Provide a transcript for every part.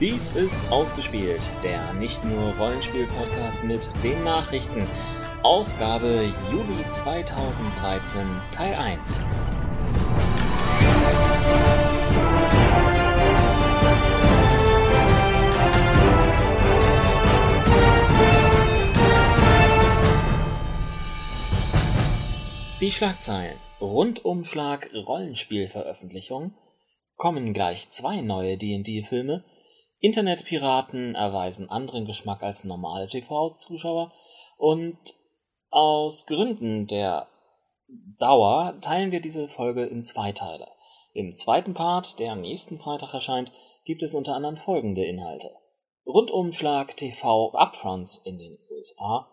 Dies ist Ausgespielt, der nicht nur Rollenspiel-Podcast mit den Nachrichten. Ausgabe Juli 2013, Teil 1. Die Schlagzeilen. Rundumschlag Rollenspielveröffentlichung. Kommen gleich zwei neue D&D-Filme. Internetpiraten erweisen anderen Geschmack als normale TV-Zuschauer. Und aus Gründen der Dauer teilen wir diese Folge in zwei Teile. Im zweiten Part, der am nächsten Freitag erscheint, gibt es unter anderem folgende Inhalte. Rundumschlag TV Upfronts in den USA.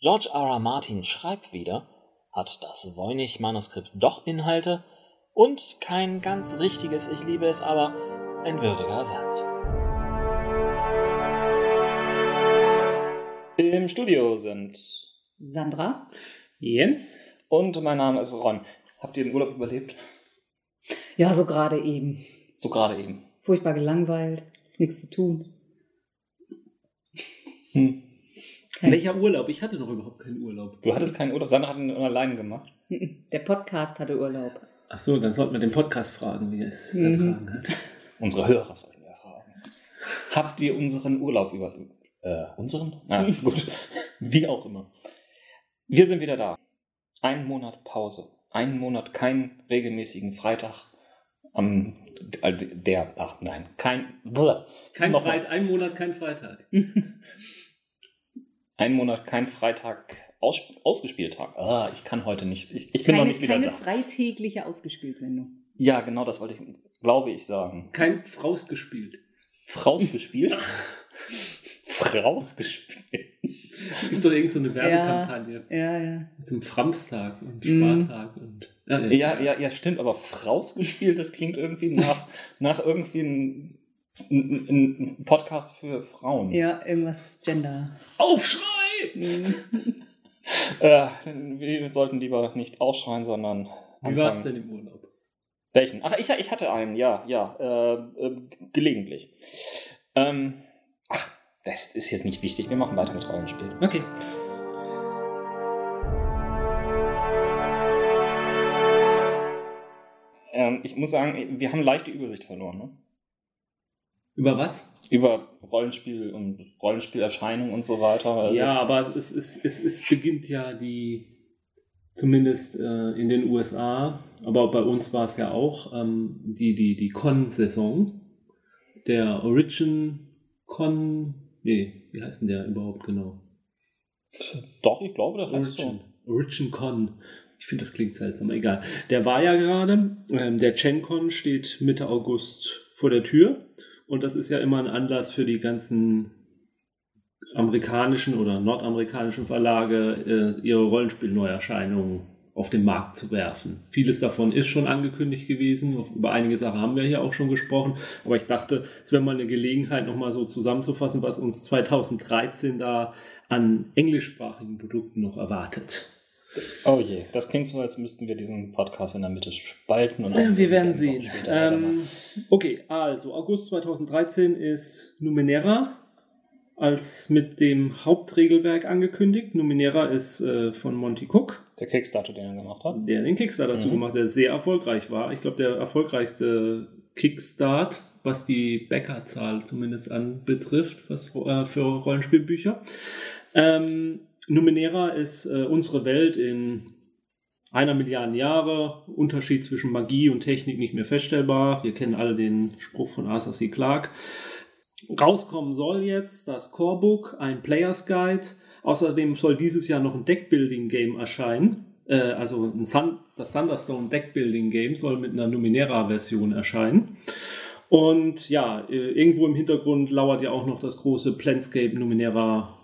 George R. R. Martin schreibt wieder. Hat das Voynich-Manuskript doch Inhalte? Und kein ganz richtiges Ich liebe es aber, ein würdiger Satz. Im Studio sind Sandra. Jens. und mein Name ist Ron. Habt ihr den Urlaub überlebt? Ja, so gerade eben. So gerade eben. Furchtbar gelangweilt, nichts zu tun. Hm. Kein- Welcher Urlaub? Ich hatte noch überhaupt keinen Urlaub. Du hattest keinen Urlaub, Sandra hat ihn alleine gemacht. Der Podcast hatte Urlaub. Ach so, dann sollten wir den Podcast fragen, wie er es Mhm. ertragen hat. Unsere Hörer sollten wir fragen. Habt ihr unseren Urlaub überlebt? Äh, unseren? Ah, gut. Wie auch immer. Wir sind wieder da. Ein Monat Pause. Ein Monat keinen regelmäßigen Freitag. Am, äh, der, ach nein, kein, bleh. Kein Nochmal. Freit ein Monat, kein Freitag. Ein Monat kein Freitag aus, Ausgespieltag. Ah, ich kann heute nicht. Ich, ich bin noch keine nicht wieder keine da. freitägliche Ausgespielt-Sendung. Ja, genau, das wollte ich, glaube ich, sagen. Kein Fraus gespielt. Fraus gespielt? Fraus gespielt. Es gibt doch irgendeine so eine Werbekampagne. Ja, ja. Mit so einem Framstag und Mhm. Spartag und. Ja, Ja, ja, ja, stimmt, aber Fraus gespielt, das klingt irgendwie nach, nach irgendwie ein, ein, ein Podcast für Frauen. Ja, irgendwas Gender. Aufschrei! Mhm. Äh, wir sollten lieber nicht ausschreien, sondern. Wie war es denn im Urlaub? Welchen? Ach, ich, ich hatte einen, ja, ja, äh, äh, gelegentlich. Ähm, das ist jetzt nicht wichtig. Wir machen weiter mit Rollenspiel. Okay. Ähm, ich muss sagen, wir haben leicht die Übersicht verloren, ne? Über was? Über Rollenspiel und Rollenspielerscheinungen und so weiter. Also, Ja, aber es, es, es, es beginnt ja die, zumindest äh, in den USA, aber bei uns war es ja auch, ähm, die, die, die Con-Saison. Der Origin Con, nee, wie heißt denn der überhaupt genau? Doch, ich glaube, das heißt Origin. so. Origin Con. Ich finde, das klingt seltsam, aber egal. Der war ja gerade. Ähm, der GenCon steht Mitte August vor der Tür. Und das ist ja immer ein Anlass für die ganzen amerikanischen oder nordamerikanischen Verlage, äh, ihre Rollenspielneuerscheinungen auf den Markt zu werfen. Vieles davon ist schon angekündigt gewesen. Über einige Sachen haben wir hier auch schon gesprochen. Aber ich dachte, es wäre mal eine Gelegenheit, nochmal so zusammenzufassen, was uns 2013 da an englischsprachigen Produkten noch erwartet. Oh je, das klingt so, als müssten wir diesen Podcast in der Mitte spalten. Und Äh, Wir werden sehen. Ähm, okay, also August 2013 ist Numenera als mit dem Hauptregelwerk angekündigt. Numenera ist äh, von Monty Cook, Der Kickstarter, den er gemacht hat. der den Kickstarter dazu Mhm. gemacht hat, der sehr erfolgreich war. Ich glaube, der erfolgreichste Kickstart, was die Bäckerzahl zumindest anbetrifft, was äh, für Rollenspielbücher. Ähm, Numenera ist äh, unsere Welt in einer Milliarde Jahre. Unterschied zwischen Magie und Technik nicht mehr feststellbar. Wir kennen alle den Spruch von Arthur C. Clarke. Rauskommen soll jetzt das Corebook, ein Players Guide. Außerdem soll dieses Jahr noch ein Deckbuilding-Game erscheinen. Äh, also ein Sun, das Thunderstone Deckbuilding-Game soll mit einer Numenera-Version erscheinen. Und ja, äh, irgendwo im Hintergrund lauert ja auch noch das große Planscape Numenera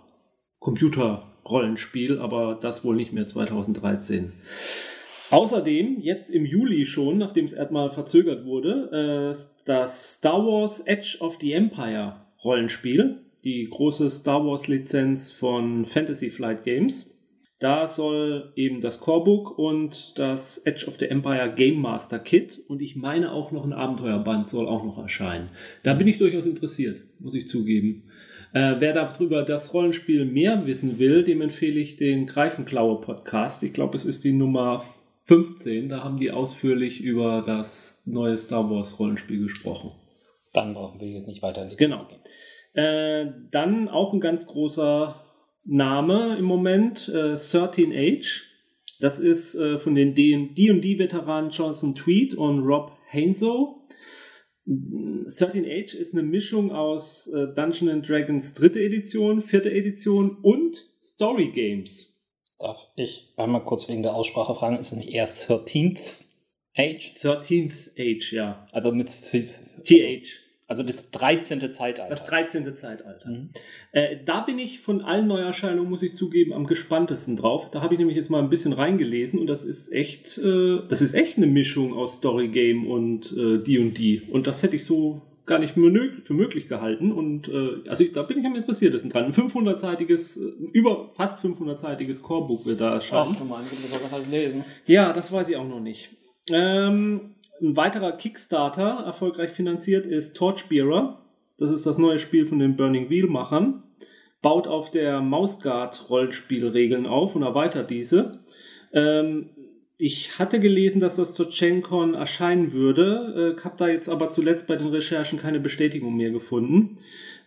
Computer-Rollenspiel, aber das wohl nicht mehr 2013. Außerdem, jetzt im Juli schon, nachdem es erstmal verzögert wurde, äh, das Star Wars Edge of the Empire Rollenspiel, die große Star Wars Lizenz von Fantasy Flight Games. Da soll eben das Corebook und das Edge of the Empire Game Master Kit und ich meine auch noch ein Abenteuerband soll auch noch erscheinen. Da bin ich durchaus interessiert, muss ich zugeben. Äh, wer darüber das Rollenspiel mehr wissen will, dem empfehle ich den Greifenklaue Podcast. Ich glaube, es ist die Nummer 15. Da haben die ausführlich über das neue Star Wars Rollenspiel gesprochen. Dann brauchen wir jetzt nicht weiter Genau. Gehen. Äh, dann auch ein ganz großer Name im Moment, äh, 13 Age. Das ist äh, von den D&D-Veteranen Johnson Tweed und Rob Hainso. 13 Age ist eine Mischung aus äh, Dungeon and Dragons dritte Edition, vierte Edition und Story Games. Darf ich einmal kurz wegen der Aussprache fragen? Ist es nicht erst 13th Age? 13th Age, ja. Also mit TH. Also das 13. Zeitalter. Das 13. Zeitalter. Mhm. Äh, da bin ich von allen Neuerscheinungen, muss ich zugeben, am gespanntesten drauf. Da habe ich nämlich jetzt mal ein bisschen reingelesen und das ist echt, äh, das ist echt eine Mischung aus Story Game und äh, D&D. Und das hätte ich so gar nicht für möglich gehalten. Und äh, also da bin ich am interessiertesten dran. Ein 500-seitiges, äh, über fast 500-seitiges Corebook wird da erscheinen. Ach du Mann, du soll das alles lesen. Ja, das weiß ich auch noch nicht. Ähm, ein weiterer Kickstarter, erfolgreich finanziert, ist Torchbearer. Das ist das neue Spiel von den Burning Wheel-Machern. Baut auf der Mausguard-Rollenspielregeln auf und erweitert diese. Ähm, ich hatte gelesen, dass das zur GenCon erscheinen würde, äh, habe da jetzt aber zuletzt bei den Recherchen keine Bestätigung mehr gefunden.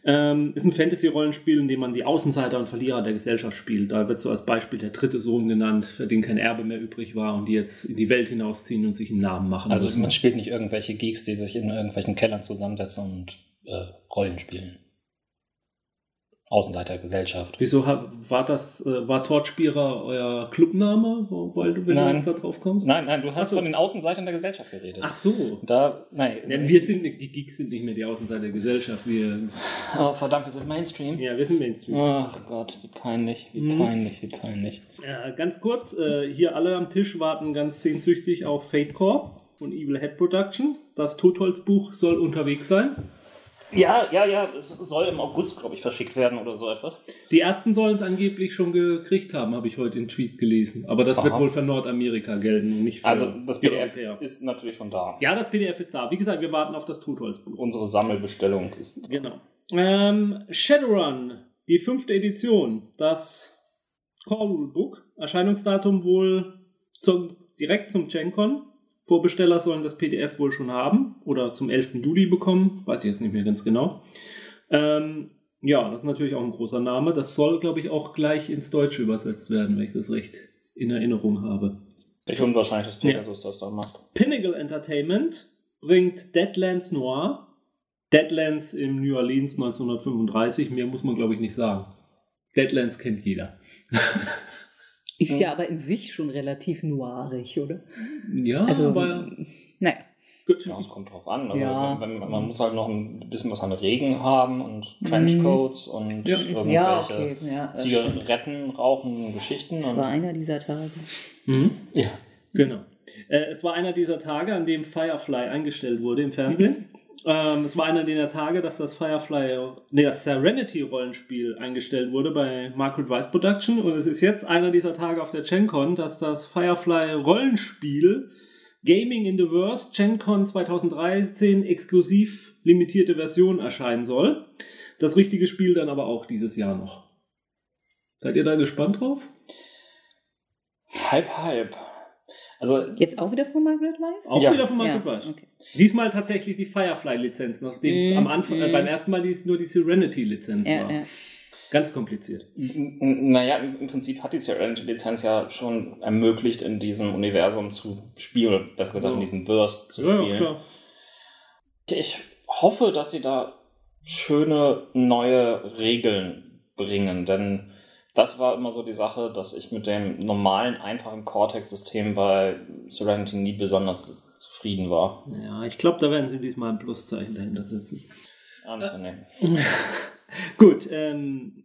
Ähm, ist ein Fantasy-Rollenspiel, in dem man die Außenseiter und Verlierer der Gesellschaft spielt. Da wird so als Beispiel der dritte Sohn genannt, für den kein Erbe mehr übrig war und die jetzt in die Welt hinausziehen und sich einen Namen machen Also müssen. man spielt nicht irgendwelche Geeks, die sich in irgendwelchen Kellern zusammensetzen und äh, Rollen spielen. Außenseiter Gesellschaft. Wieso war das, äh, war Torchbearer euer Clubname, weil du, wenn Nein. du jetzt da drauf kommst? Nein, nein, du hast so. von den Außenseitern der Gesellschaft geredet. Ach so. Da, nein. Ja, wir sind nicht, die Geeks sind nicht mehr die Außenseiter der Gesellschaft. Wir, Oh, verdammt, wir sind Mainstream. ja, wir sind Mainstream. Ach Gott, wie peinlich, wie Mhm. peinlich, wie peinlich. Ja, ganz kurz, äh, hier alle am Tisch warten ganz sehnsüchtig auf Fate Core von Evil Head Production. Das Totholzbuch soll unterwegs sein. Ja, ja, ja, es soll im August, glaube ich, verschickt werden oder so etwas. Die ersten sollen es angeblich schon gekriegt haben, habe ich heute in Tweet gelesen. Aber das wird Aha. wohl für Nordamerika gelten und nicht für Also das PDF Europäer. ist natürlich schon da. Ja, das PDF ist da. Wie gesagt, wir warten auf das Totholzbuch. Unsere Sammelbestellung ist. Genau. Ähm, Shadowrun, die fünfte Edition, das Core Rulebook. Erscheinungsdatum wohl zum, direkt zum GenCon. Vorbesteller sollen das PDF wohl schon haben oder zum 11. Juli bekommen. Weiß ich jetzt nicht mehr ganz genau. Ähm, ja, das ist natürlich auch ein großer Name. Das soll, glaube ich, auch gleich ins Deutsche übersetzt werden, wenn ich das recht in Erinnerung habe. Ich finde wahrscheinlich, dass Pegasus das da macht. Pinnacle Entertainment bringt Deadlands Noir. Deadlands im New Orleans 1935. Mehr muss man, glaube ich, nicht sagen. Deadlands kennt jeder. Ist ja aber in sich schon relativ noirig, oder? Ja, Also, aber naja. gut. Ja, es kommt drauf an. Also Ja. wenn, wenn, man muss halt noch ein bisschen was an Regen haben und Trenchcoats und Ja. irgendwelche Ja, okay. Ja. Zigaretten rauchen, Geschichten. Und war einer dieser Tage. Mhm. ja. Genau. Äh, es war einer dieser Tage, an dem Firefly eingestellt wurde im Fernsehen. Ähm, es war einer dieser Tage, dass das Firefly, nee, das Serenity-Rollenspiel eingestellt wurde bei Margaret Weiss Production. Und es ist jetzt einer dieser Tage auf der GenCon, dass das Firefly-Rollenspiel Gaming in the Verse GenCon 2013 exklusiv limitierte Version erscheinen soll. Das richtige Spiel dann aber auch dieses Jahr noch. Seid ihr da gespannt drauf? Halb, halb. Also, Jetzt auch wieder von Margaret Weiss? Auch Ja. wieder von Margaret ja, Weiss. okay. Diesmal tatsächlich die Firefly-Lizenz, nachdem es Mm, am Anfang, mm. beim ersten Mal die, nur die Serenity-Lizenz Ja, war. ja. Ganz kompliziert. n- naja, im Prinzip hat die Serenity-Lizenz ja schon ermöglicht, in diesem Universum zu spielen, oder besser gesagt, Ja. in diesem Verse zu Ja, ja, spielen. klar. Ich hoffe, dass sie da schöne neue Regeln bringen, denn das war immer so die Sache, dass ich mit dem normalen, einfachen Cortex-System bei Serenity nie besonders zufrieden war. Ja, ich glaube, da werden sie diesmal ein Pluszeichen dahinter setzen. Anzunehmen. Gut, ähm,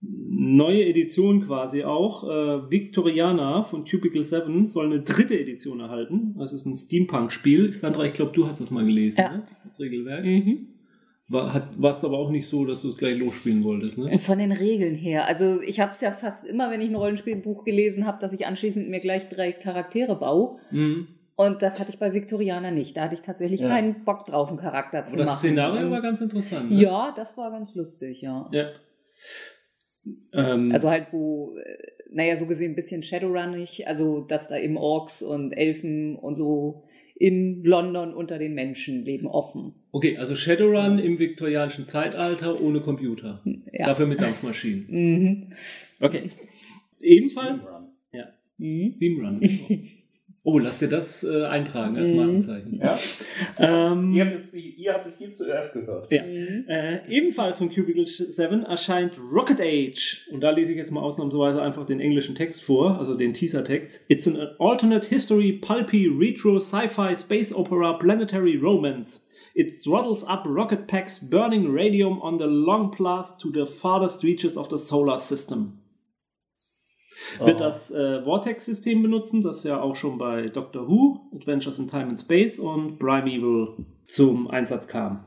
neue Edition quasi auch. Äh, Victoriana von Cubicle 7 soll eine dritte Edition erhalten. Das ist ein Steampunk-Spiel. Sandra, ich glaube, du hast das mal gelesen, Ja. ne? das Regelwerk. Mhm. war es aber auch nicht so, dass du es gleich losspielen wolltest, ne? Von den Regeln her. Also ich habe es ja fast immer, wenn ich ein Rollenspielbuch gelesen habe, dass ich anschließend mir gleich drei Charaktere baue. Mhm. Und das hatte ich bei Victoriana nicht. Da hatte ich tatsächlich Ja. keinen Bock drauf, einen Charakter zu Aber das machen. Szenario Und- war ganz interessant. Ne? Ja, das war ganz lustig, ja. ja. Ähm, Also halt, wo, äh, naja, so gesehen ein bisschen Shadowrunnig, also dass da eben Orks und Elfen und so in London unter den Menschen leben offen. okay, also Shadowrun im viktorianischen Zeitalter ohne Computer. Ja. Dafür mit Dampfmaschinen. Mhm. Okay. Ebenfalls Steamrun. Mhm. Steamrun. Oh, lass dir das äh, eintragen als Mhm. Markenzeichen. Ja? Ähm, Ihr, habt es, ihr habt es hier zuerst gehört. Ja. Mhm. Äh, ebenfalls von Cubicle 7 erscheint Rocket Age. Und da lese ich jetzt mal ausnahmsweise einfach den englischen Text vor, also den Teaser-Text. It's an alternate history, pulpy, retro, sci-fi, space opera, planetary romance. It throttles up rocket packs burning radium on the long blast to the farthest reaches of the solar system. Wird Oh. das äh, Vortex-System benutzen, das ja auch schon bei Doctor Who, Adventures in Time and Space und Primeval zum Einsatz kam.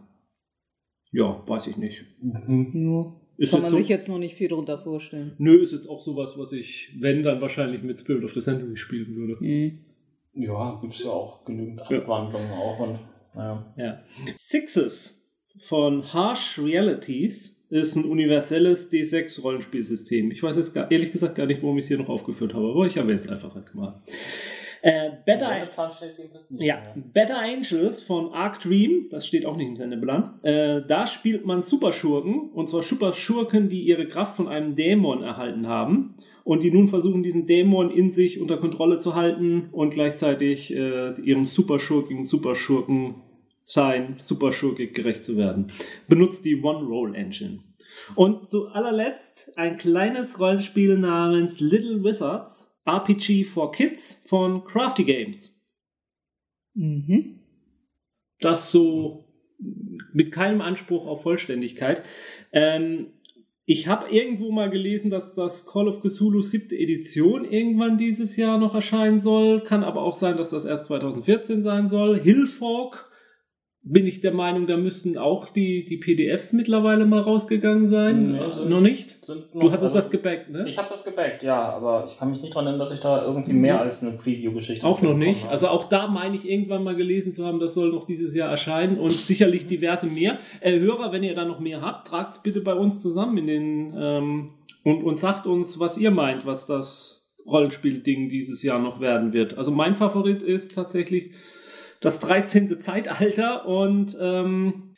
Ja, weiß ich nicht. Mhm. Ja. Ist Kann man so- sich jetzt noch nicht viel drunter vorstellen. Nö, ist jetzt auch sowas, was ich, wenn, dann wahrscheinlich mit Spirit of the Century spielen würde. Mhm. Ja, gibt es ja auch genügend Ja. Abwandlungen auch. Und, naja. Ja. Sixes von Harsh Realities ist ein universelles D6-Rollenspielsystem. Ich weiß jetzt gar, ehrlich gesagt gar nicht, warum ich es hier noch aufgeführt habe, aber ich erwähne es einfach jetzt mal. Äh, Better, Ja, mehr. Better Angels von Arc Dream, das steht auch nicht im Sendeplan. Äh, da spielt man Superschurken, und zwar Superschurken, die ihre Kraft von einem Dämon erhalten haben und die nun versuchen, diesen Dämon in sich unter Kontrolle zu halten und gleichzeitig äh, ihrem superschurkigen Superschurken sein, superschurkig gerecht zu werden. Benutzt die One-Roll-Engine. Und zu allerletzt ein kleines Rollenspiel namens Little Wizards, RPG for Kids von Crafty Games Mhm. das so mit keinem Anspruch auf Vollständigkeit. Ähm, ich habe irgendwo mal gelesen, dass das Call of Cthulhu siebte Edition irgendwann dieses Jahr noch erscheinen soll. Kann aber auch sein, dass das erst 2014 sein soll. Hillfork bin ich der Meinung, da müssten auch die, die PDFs mittlerweile mal rausgegangen sein. Nee, also- noch nicht? Sind Du noch- hattest also- das gebackt, ne? Ich habe das gebackt, ja, aber ich kann mich nicht daran erinnern, dass ich da irgendwie mehr als eine Preview-Geschichte Auch noch nicht. habe. Also auch da meine ich irgendwann mal gelesen zu haben, das soll noch dieses Jahr erscheinen und sicherlich diverse mehr. Äh, Hörer, wenn ihr da noch mehr habt, tragt es bitte bei uns zusammen in den ähm, und, und sagt uns, was ihr meint, was das Rollenspiel-Ding dieses Jahr noch werden wird. Also mein Favorit ist tatsächlich das 13. Zeitalter und ähm,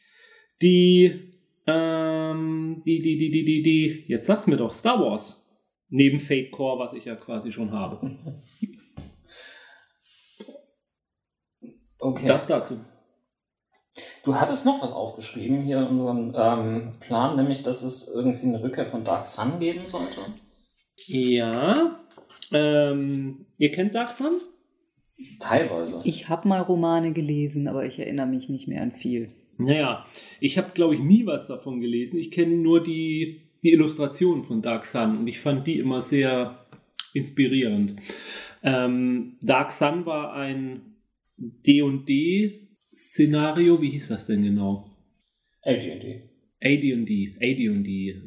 die, ähm, die, die, die, die, die, die, jetzt sag's mir doch, Star Wars. Neben Fate Core, was ich ja quasi schon habe. okay. Das dazu. Du hattest noch was aufgeschrieben hier in unserem ähm, Plan, nämlich, dass es irgendwie eine Rückkehr von Dark Sun geben sollte. Ja. Ähm, ihr kennt Dark Sun? Teilweise. Ich habe mal Romane gelesen, aber ich erinnere mich nicht mehr an viel. Naja, ich habe, glaube ich, nie was davon gelesen. Ich kenne nur die, die Illustrationen von Dark Sun und ich fand die immer sehr inspirierend. Ähm, Dark Sun war ein D&D-Szenario. Wie hieß das denn genau? AD&D. AD&D. AD&D.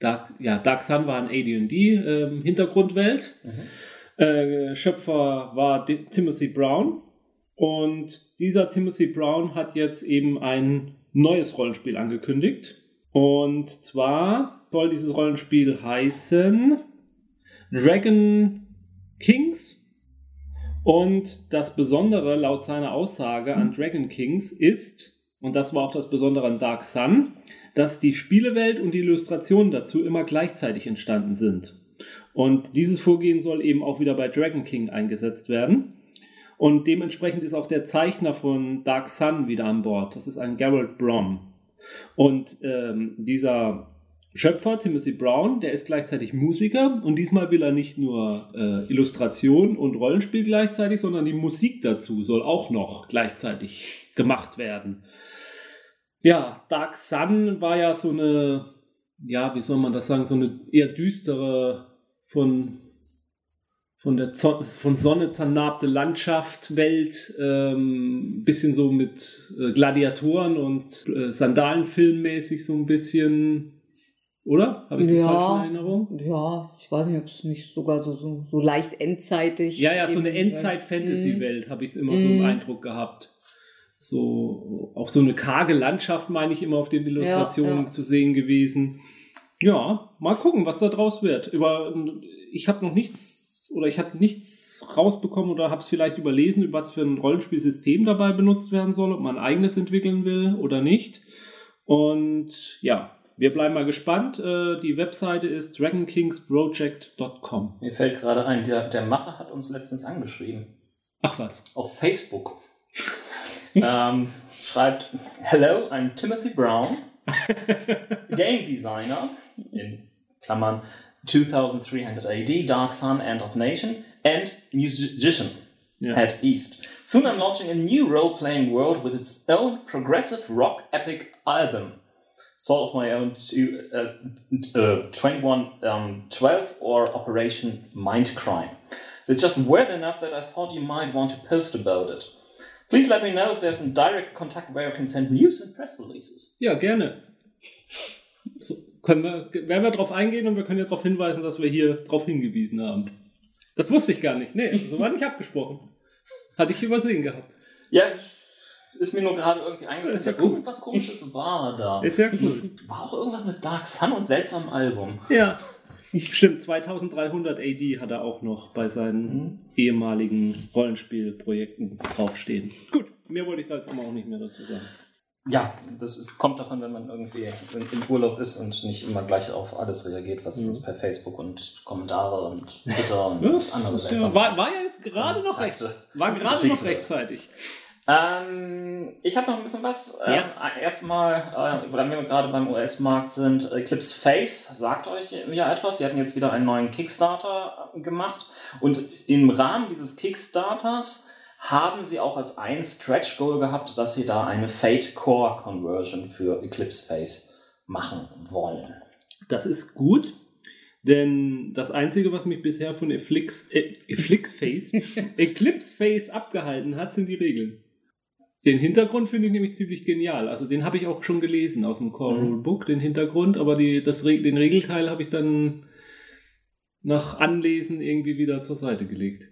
Dark, ja, Dark Sun war ein AD&D-Hintergrundwelt. Mhm. Äh, Schöpfer war Di- Timothy Brown. Und dieser Timothy Brown hat jetzt eben ein neues Rollenspiel angekündigt. Und zwar soll dieses Rollenspiel heißen Dragon Kings. Und das Besondere laut seiner Aussage an Dragon Kings ist, und das war auch das Besondere an Dark Sun, dass die Spielewelt und die Illustrationen dazu immer gleichzeitig entstanden sind. Und dieses Vorgehen soll eben auch wieder bei Dragon King eingesetzt werden. Und dementsprechend ist auch der Zeichner von Dark Sun wieder an Bord. Das ist ein Gerald Brom. Und ähm, dieser Schöpfer, Timothy Brown, der ist gleichzeitig Musiker und diesmal will er nicht nur äh, Illustration und Rollenspiel gleichzeitig, sondern die Musik dazu soll auch noch gleichzeitig gemacht werden. Ja, Dark Sun war ja so eine, ja, wie soll man das sagen, so eine eher düstere von von der Zo von Sonne zernarbte Landschaft, Welt, ähm, bisschen so mit äh, Gladiatoren und äh, Sandalenfilmmäßig so ein bisschen. Oder? Habe ich das Ja. falsch in Erinnerung? Ja, ich weiß nicht, ob es nicht sogar so, so, so leicht endzeitig. Ja, ja, so eine Endzeit-Fantasy-Welt habe ich immer so im Mhm. Eindruck gehabt. So, auch so eine karge Landschaft, meine ich, immer auf den Illustrationen ja. zu sehen gewesen. Ja, mal gucken, was da draus wird. Über, ich habe noch nichts oder ich habe nichts rausbekommen oder habe es vielleicht überlesen, über was für ein Rollenspielsystem dabei benutzt werden soll, ob man ein eigenes entwickeln will oder nicht. Und ja, wir bleiben mal gespannt. Äh, Die Webseite ist dragonkingsproject.com. Mir fällt gerade ein, der, der Macher hat uns letztens angeschrieben. Ach was. Auf Facebook. ähm, schreibt, Hello, I'm Timothy Brown, Game Designer, in Klammern 2300 AD, Dark Sun, End of Nation, and Musician. Ja. Head East. Soon I'm launching a new role-playing world with its own progressive rock epic album. Soul of My Own to, uh, uh, 21, um, 12 or Operation Mindcrime. It's just weird enough that I thought you might want to post about it. Please let me know if there's a direct contact where you can send news and press releases. Ja, gerne. So, können wir, werden wir darauf eingehen und wir können ja darauf hinweisen, dass wir hier darauf hingewiesen haben. Das wusste ich gar nicht. Nee, so war nicht abgesprochen. Hatte ich übersehen gehabt. Ja, ist mir nur gerade irgendwie eingefallen. Ist ja cool. Irgendwas komisches war da. Ist ja cool. War auch irgendwas mit Dark Sun und seltsamem Album. Ja. Stimmt, 2300 AD hat er auch noch bei seinen ehemaligen Rollenspielprojekten draufstehen. Gut, mehr wollte ich da jetzt aber auch nicht mehr dazu sagen. Ja, das ist, kommt davon, wenn man irgendwie in, im Urlaub ist und nicht immer gleich auf alles reagiert, was Mhm. uns per Facebook und Kommentare und Twitter und Ja, das andere ja, war, war ja jetzt gerade noch recht. War gerade noch rechtzeitig. Ähm, ich habe noch ein bisschen was. Ja. Ähm, erstmal, äh, weil wir gerade beim US-Markt sind, Eclipse Face sagt euch ja etwas. Die hatten jetzt wieder einen neuen Kickstarter äh, gemacht. Und im Rahmen dieses Kickstarters haben sie auch als ein Stretch Goal gehabt, dass sie da eine Fate Core Conversion für Eclipse Face machen wollen. Das ist gut, denn das Einzige, was mich bisher von Eclipse, äh, Eclipse Face, Eclipse Face abgehalten hat, sind die Regeln. Den Hintergrund finde ich nämlich ziemlich genial. Also den habe ich auch schon gelesen aus dem Core Mhm. Rule Book, den Hintergrund, aber die, das, den Regelteil habe ich dann nach Anlesen irgendwie wieder zur Seite gelegt.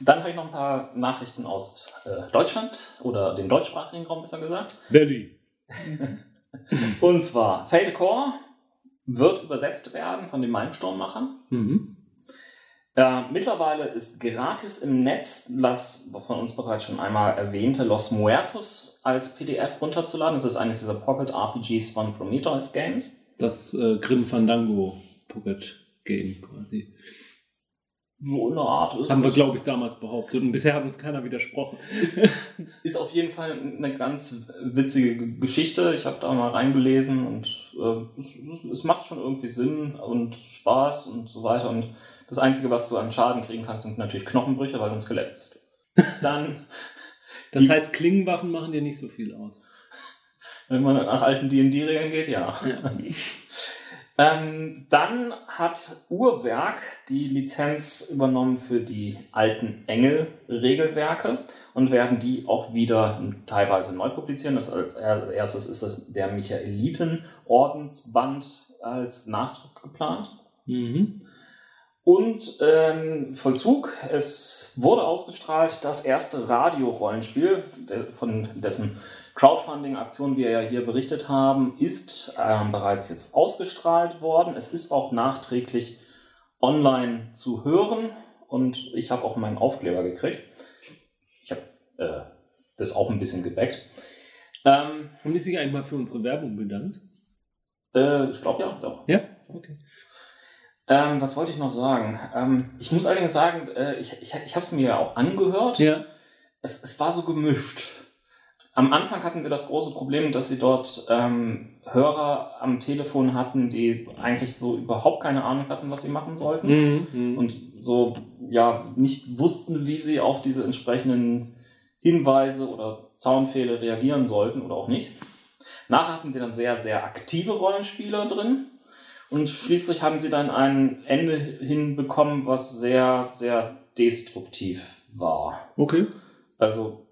Dann habe ich noch ein paar Nachrichten aus äh, Deutschland oder dem deutschsprachigen Raum besser gesagt. Berlin. Und zwar Fate Core wird übersetzt werden von den Malmsturmmachern. Mhm. Äh, mittlerweile ist gratis im Netz das von uns bereits schon einmal erwähnte Los Muertos als PDF runterzuladen. Das ist eines dieser Pocket RPGs von Prometheus Games. Das äh, Grim Fandango Pocket Game quasi. So eine Art. Ist, Haben wir, glaube ich, damals behauptet. Und bisher hat uns keiner widersprochen. ist, ist auf jeden Fall eine ganz witzige Geschichte. Ich habe da mal reingelesen und äh, es, es macht schon irgendwie Sinn und Spaß und so weiter. Und das Einzige, was du an Schaden kriegen kannst, sind natürlich Knochenbrüche, weil du ein Skelett bist. Dann, Das heißt, Klingenwaffen machen dir nicht so viel aus. wenn man nach alten D&D-Regeln geht, ja. Ähm, dann hat Uhrwerk die Lizenz übernommen für die alten Engel-Regelwerke und werden die auch wieder teilweise neu publizieren. Das als er- erstes ist das der Michaeliten-Ordensband als Nachdruck geplant. Mhm. Und ähm, Vollzug, es wurde ausgestrahlt das erste Radio-Rollenspiel, von dessen Crowdfunding-Aktion wir ja hier berichtet haben, ist ähm, bereits jetzt ausgestrahlt worden. Es ist auch nachträglich online zu hören und ich habe auch meinen Aufkleber gekriegt. Ich habe äh, das auch ein bisschen gebackt. Ähm, Haben die sich eigentlich mal für unsere Werbung bedankt? äh, ich glaube ja, doch. Ja? Okay. Ähm, was wollte ich noch sagen? Ähm, ich muss allerdings sagen, äh, ich, ich, ich habe es mir ja auch angehört. Ja. Es, es war so gemischt. Am Anfang hatten sie das große Problem, dass sie dort ähm, Hörer am Telefon hatten, die eigentlich so überhaupt keine Ahnung hatten, was sie machen sollten. Mhm. Mhm. Und so, ja, nicht wussten, wie sie auf diese entsprechenden Hinweise oder Zaunfehler reagieren sollten oder auch nicht. Nachher hatten sie dann sehr, sehr aktive Rollenspieler drin. Und schließlich haben sie dann ein Ende hinbekommen, was sehr, sehr destruktiv war. Okay. Also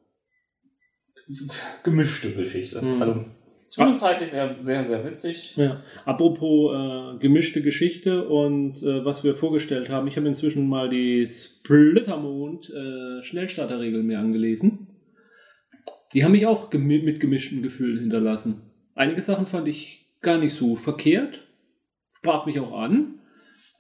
gemischte Geschichte. Mhm. Also zwischenzeitlich sehr, sehr, sehr witzig. Ja. Apropos äh, gemischte Geschichte und äh, was wir vorgestellt haben, ich habe inzwischen mal die Splittermond äh, Schnellstarterregeln mir angelesen. Die haben mich auch gemi mit gemischten Gefühlen hinterlassen. Einige Sachen fand ich gar nicht so verkehrt, sprach mich auch an.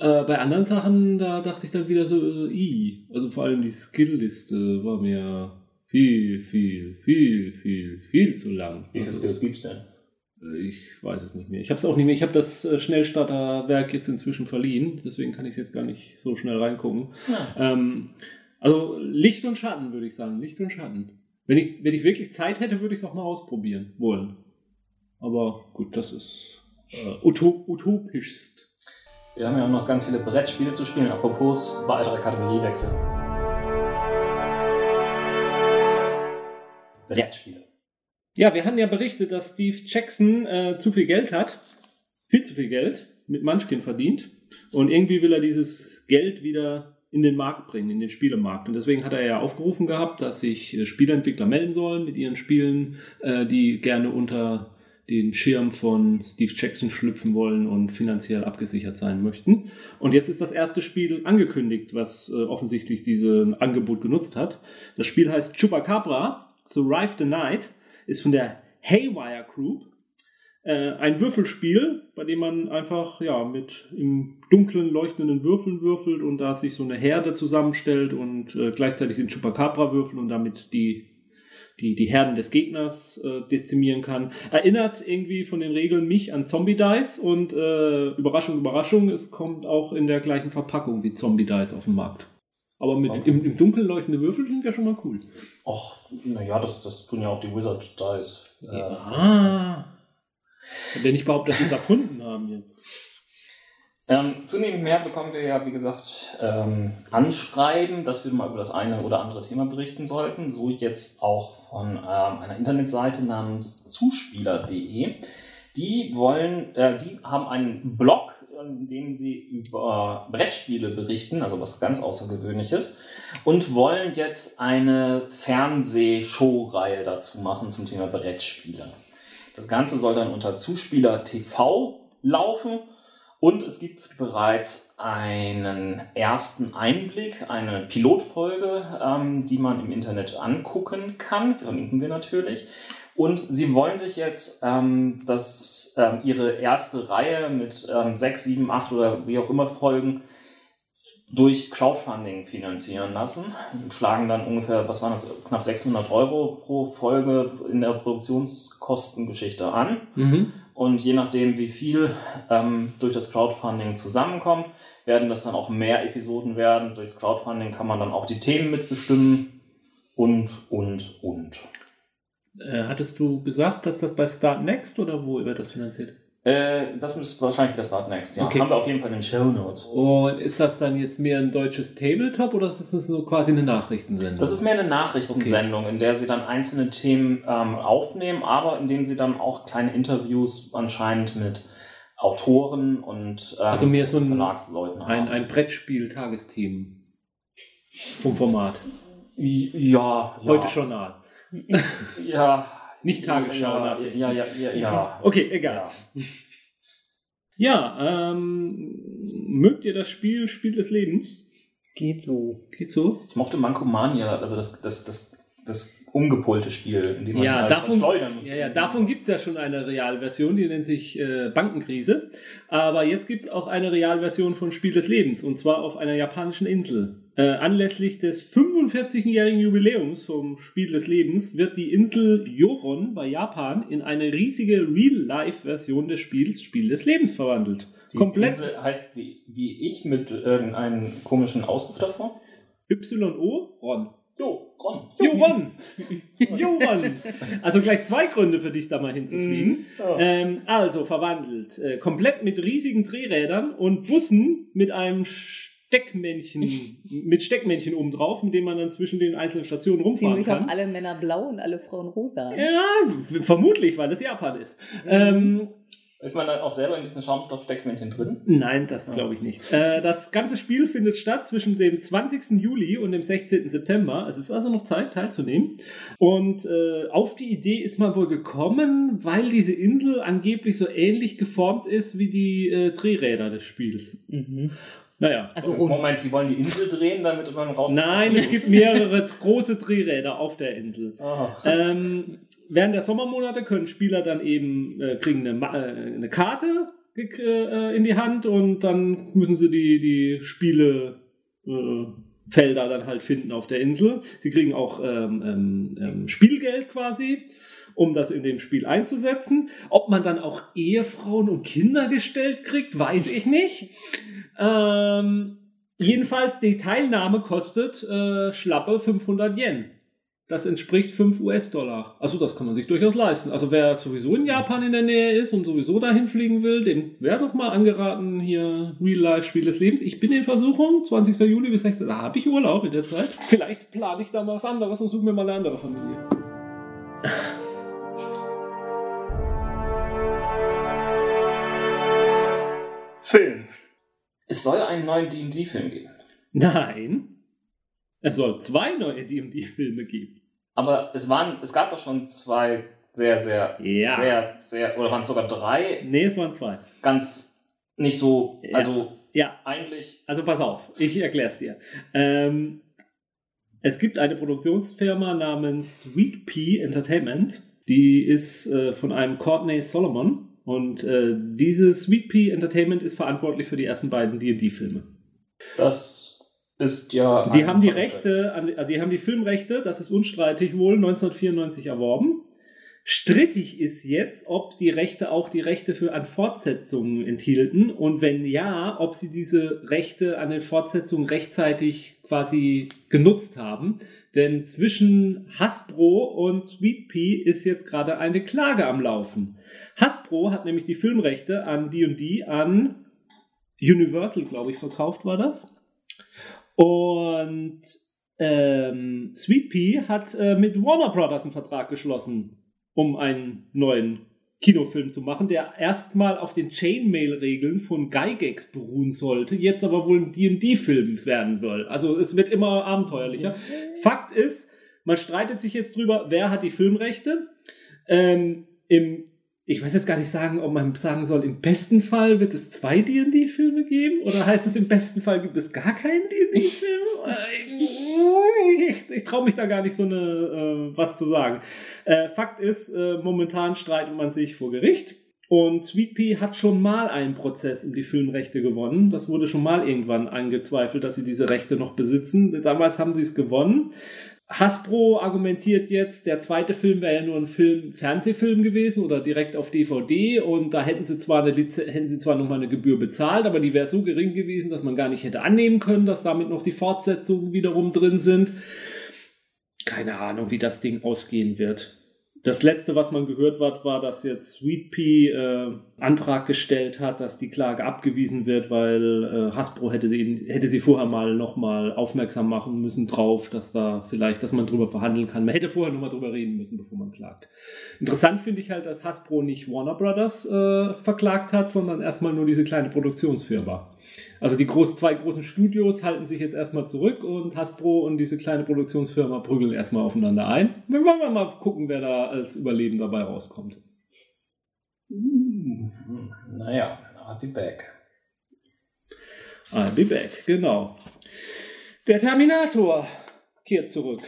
Äh, bei anderen Sachen, da dachte ich dann wieder so, äh, i. Also vor allem die Skillliste war mir viel, viel, viel, viel, viel zu lang. Wie viele Also- Skills gibt's denn? äh, Ich weiß es nicht mehr. Ich habe es auch nicht mehr. Ich habe das äh, Schnellstarterwerk jetzt inzwischen verliehen, deswegen kann ich jetzt gar nicht so schnell reingucken. Ja. Ähm, also Licht und Schatten würde ich sagen, Licht und Schatten. Wenn ich, wenn ich wirklich Zeit hätte, würde ich es auch mal ausprobieren wollen. Aber gut, das ist äh, utop utopischst. Wir haben ja auch noch ganz viele Brettspiele zu spielen. Apropos weitere Kategoriewechsel. Brettspiele. Ja, wir hatten ja berichtet, dass Steve Jackson äh, zu viel Geld hat. Viel zu viel Geld mit Munchkin verdient. Und irgendwie will er dieses Geld wieder in den Markt bringen, in den Spielemarkt. Und deswegen hat er ja aufgerufen gehabt, dass sich äh, Spieleentwickler melden sollen mit ihren Spielen, äh, die gerne unter den Schirm von Steve Jackson schlüpfen wollen und finanziell abgesichert sein möchten. Und jetzt ist das erste Spiel angekündigt, was äh, offensichtlich dieses Angebot genutzt hat. Das Spiel heißt Chupacabra, Survive the Night, ist von der Haywire Group. Äh, ein Würfelspiel, bei dem man einfach ja mit im dunklen leuchtenden Würfeln würfelt und da sich so eine Herde zusammenstellt und äh, gleichzeitig den Chupacabra würfeln und damit die die, die Herden des Gegners äh, dezimieren kann. Erinnert irgendwie von den Regeln mich an Zombie Dice und äh, Überraschung, Überraschung, es kommt auch in der gleichen Verpackung wie Zombie Dice auf den Markt. Aber mit Okay. im, im Dunkeln leuchtende Würfel klingt ja schon mal cool. Och, naja, das, das tun ja auch die Wizard Dice. Äh, Ah. Und der nicht behauptet, dass sie es erfunden haben jetzt. Ähm, zunehmend mehr bekommen wir ja, wie gesagt, ähm, Anschreiben, dass wir mal über das eine oder andere Thema berichten sollten. So jetzt auch von ähm, einer Internetseite namens zuspieler.de. Die wollen, äh, die haben einen Blog, in dem sie über Brettspiele berichten, also was ganz Außergewöhnliches, und wollen jetzt eine Fernsehshow-Reihe dazu machen zum Thema Brettspiele. Das Ganze soll dann unter Zuspieler TV laufen. Und es gibt bereits einen ersten Einblick, eine Pilotfolge, ähm, die man im Internet angucken kann. Verlinken wir natürlich. Und sie wollen sich jetzt ähm, das, ähm, ihre erste Reihe mit ähm, sechs, sieben, acht oder wie auch immer Folgen durch Crowdfunding finanzieren lassen. Schlagen dann ungefähr, was waren das, knapp 600 Euro pro Folge in der Produktionskostengeschichte an. Und je nachdem, wie viel ähm, durch das Crowdfunding zusammenkommt, werden das dann auch mehr Episoden werden. Durchs Crowdfunding kann man dann auch die Themen mitbestimmen und, und, und. Äh, hattest du gesagt, dass das bei Start Next oder wo wird das finanziert? Äh, das ist wahrscheinlich das Start Next. Ja, Okay. haben wir auf jeden Fall in den Show Notes. Und ist das dann jetzt mehr ein deutsches Tabletop oder ist das so quasi eine Nachrichtensendung? Das ist mehr eine Nachrichtensendung, in der sie dann einzelne Themen ähm, aufnehmen, aber in denen sie dann auch kleine Interviews anscheinend mit Autoren und ähm, Also mehr so ein- Verlagsleuten ein, haben. ein Brettspiel-Tagesthemen vom Format. ja, ja. Heute Journal. Ja. Nicht Tagesschau. Ja, Nachrichten. ja, ja, ja, ja. Okay, egal. Ja, ähm, mögt ihr das Spiel Spiel des Lebens? Geht so. Geht so? Ich mochte Mankomania, also das, das, das, das umgepolte Spiel, in dem man Ja, halt davon, schleudern muss. ja, ja, davon gibt's ja schon eine Realversion, die nennt sich äh, Bankenkrise. Aber jetzt gibt's auch eine Realversion von Spiel des Lebens, und zwar auf einer japanischen Insel. Äh, anlässlich des 45-jährigen Jubiläums vom Spiel des Lebens wird die Insel Yoron bei Japan in eine riesige Real-Life-Version des Spiels Spiel des Lebens verwandelt. Die Komplett Insel heißt wie, wie ich mit irgendeinem komischen Ausruf davor. Y-O, Ron. Jo, Ron. Joron! Joron! Also gleich zwei Gründe für dich, da mal hinzufliegen. Ja. Ähm, also verwandelt. Äh, komplett mit riesigen Drehrädern und Bussen mit einem Steckmännchen, mit Steckmännchen oben drauf, mit dem man dann zwischen den einzelnen Stationen Ziehen rumfahren sich auch kann. alle Männer blau und alle Frauen rosa. Ja, vermutlich, weil es Japan ist. Ähm, Ist man dann auch selber in diesen Schaumstoffsteckmännchen drin? Nein, das Ja. glaube ich nicht. Äh, das ganze Spiel findet statt zwischen dem 20. Juli und dem 16. September. Es ist also noch Zeit, teilzunehmen. Und äh, auf die Idee ist man wohl gekommen, weil diese Insel angeblich so ähnlich geformt ist wie die äh, Drehräder des Spiels. Mhm. Naja. Also rund. Moment, sie wollen die Insel drehen, damit man raus. Nein, es gibt mehrere große Drehräder auf der Insel. Ähm, während der Sommermonate können Spieler dann eben äh, kriegen eine, äh, eine Karte äh, in die Hand und dann müssen sie die, die Spiele äh, Felder dann halt finden auf der Insel. Sie kriegen auch ähm, ähm, ähm, Spielgeld quasi, um das in dem Spiel einzusetzen. Ob man dann auch Ehefrauen und Kinder gestellt kriegt, weiß ich nicht. Ähm, jedenfalls die Teilnahme kostet äh, schlappe 500 Yen. Das entspricht 5 US-Dollar. Also das kann man sich durchaus leisten. Also wer sowieso in Japan in der Nähe ist und sowieso dahin fliegen will, dem wäre doch mal angeraten, hier Real-Life-Spiel des Lebens. Ich bin in Versuchung, 20. Juli bis 16. Da habe ich Urlaub in der Zeit. Vielleicht plane ich da mal was anderes und suche mir mal eine andere Familie. Film. Es soll einen neuen D&D-Film geben. Nein. Es soll zwei neue D&D-Filme geben. Aber es waren, es gab doch schon zwei sehr, sehr, Ja. sehr, sehr, oder waren es sogar drei, Nee, es waren zwei. ganz nicht so, Ja. also Ja, eigentlich. Also pass auf, ich erkläre es dir. Ähm, es gibt eine Produktionsfirma namens Sweet Pea Entertainment. Die ist äh, von einem Courtney Solomon. Und äh, diese Sweet Pea Entertainment ist verantwortlich für die ersten beiden D&D-Filme. Das ist ja. Die haben die Rechte, an, äh, die haben die Filmrechte, das ist unstreitig wohl, 1994 erworben. Strittig ist jetzt, ob die Rechte auch die Rechte für an Fortsetzungen enthielten und wenn ja, ob sie diese Rechte an den Fortsetzungen rechtzeitig quasi genutzt haben. Denn zwischen Hasbro und Sweet Pea ist jetzt gerade eine Klage am Laufen. Hasbro hat nämlich die Filmrechte an D&D an Universal, glaube ich, verkauft war das. Und ähm, Sweet Pea hat äh, mit Warner Brothers einen Vertrag geschlossen, um einen neuen Kinofilm zu machen, der erstmal auf den Chainmail-Regeln von Gygax beruhen sollte, jetzt aber wohl ein D&D-Film werden soll. Also es wird immer abenteuerlicher. Fakt ist, man streitet sich jetzt drüber, wer hat die Filmrechte. Ähm, Im ich weiß jetzt gar nicht sagen, ob man sagen soll, im besten Fall wird es zwei D&D-Filme geben oder heißt es im besten Fall gibt es gar keinen D&D-Film? Äh, ich ich traue mich da gar nicht so eine äh, was zu sagen. Äh, Fakt ist, äh, momentan streitet man sich vor Gericht und Sweet Pea hat schon mal einen Prozess um die Filmrechte gewonnen. Das wurde schon mal irgendwann angezweifelt, dass sie diese Rechte noch besitzen. Damals haben sie es gewonnen. Hasbro argumentiert jetzt, der zweite Film wäre ja nur ein Film, Fernsehfilm gewesen oder direkt auf DVD und da hätten sie zwar eine Lize hätten sie zwar nochmal eine Gebühr bezahlt, aber die wäre so gering gewesen, dass man gar nicht hätte annehmen können, dass damit noch die Fortsetzungen wiederum drin sind. Keine Ahnung, wie das Ding ausgehen wird. Das letzte, was man gehört hat, war, dass jetzt Sweet Pea äh, Antrag gestellt hat, dass die Klage abgewiesen wird, weil äh, Hasbro hätte sie, hätte sie vorher mal nochmal aufmerksam machen müssen drauf, dass da vielleicht, dass man drüber verhandeln kann. Man hätte vorher nochmal drüber reden müssen, bevor man klagt. Interessant finde ich halt, dass Hasbro nicht Warner Brothers äh, verklagt hat, sondern erstmal nur diese kleine Produktionsfirma. Also die groß, zwei großen Studios halten sich jetzt erstmal zurück und Hasbro und diese kleine Produktionsfirma prügeln erstmal aufeinander ein. Wir wollen wir mal gucken, wer da als Überleben dabei rauskommt. Hm, Naja, I'll be back. I'll be back, genau. Der Terminator kehrt zurück.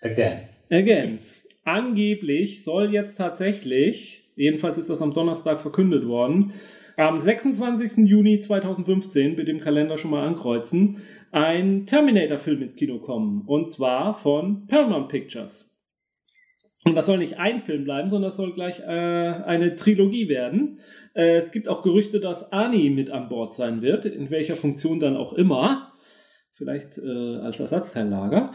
Again. Again. Angeblich soll jetzt tatsächlich, jedenfalls ist das am Donnerstag verkündet worden, am 26. Juni 2015, mit dem Kalender schon mal ankreuzen, ein Terminator-Film ins Kino kommen. Und zwar von Paramount Pictures. Und das soll nicht ein Film bleiben, sondern das soll gleich äh, eine Trilogie werden. Äh, es gibt auch Gerüchte, dass Ani mit an Bord sein wird, in welcher Funktion dann auch immer. Vielleicht äh, als Ersatzteillager.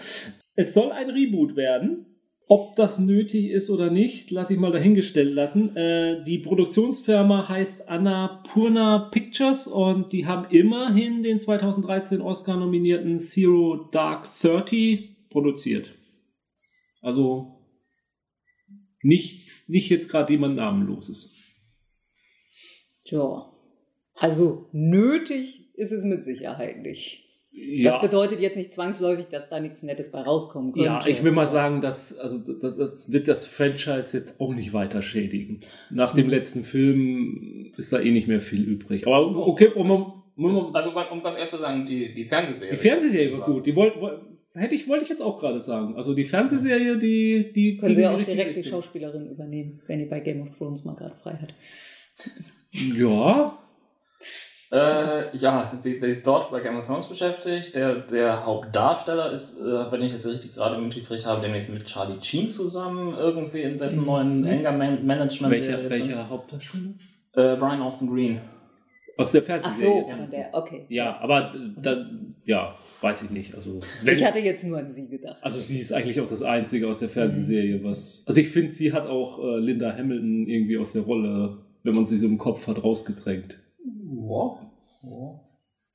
Es soll ein Reboot werden. Ob das nötig ist oder nicht, lasse ich mal dahingestellt lassen. Äh, die Produktionsfirma heißt Annapurna Pictures und die haben immerhin den 2013 Oscar nominierten Zero Dark Thirty produziert. Also nichts, nicht jetzt gerade jemand namenloses. Tja. Also nötig ist es mit Sicherheit nicht. Ja, Das bedeutet jetzt nicht zwangsläufig, dass da nichts Nettes bei rauskommen könnte. ja, ich will mal sagen, dass, also das, das wird das Franchise jetzt auch nicht weiter schädigen. Nach dem letzten Film ist da eh nicht mehr viel übrig. Aber okay, um, um, um, Also, um ganz ehrlich zu sagen, die, die Fernsehserie. die Fernsehserie war gut. Die wollt, wollt, hätte ich, wollte ich jetzt auch gerade sagen. Also die Fernsehserie, die, die Können Sie auch direkt die. Schauspielerin übernehmen, wenn die bei Game of Thrones mal gerade frei hat. Ja, Äh, ja, die, die ist dort bei Game of Thrones beschäftigt. Der, der Hauptdarsteller ist, äh, wenn ich das richtig gerade mitgekriegt habe, demnächst mit Charlie Sheen zusammen irgendwie in dessen Mhm. neuen Anger Man Management. welcher, welcher Hauptdarsteller? Äh, Brian Austin Green. Aus der Ach Fernsehserie. so, von der, okay. Ja, aber da, ja, weiß ich nicht. Also, Ich hatte jetzt nur an Sie gedacht. also sie ist eigentlich auch das Einzige aus der Fernsehserie, was. Also ich finde, sie hat auch äh, Linda Hamilton irgendwie aus der Rolle, wenn man sie so im Kopf hat, rausgedrängt. Wow. wow.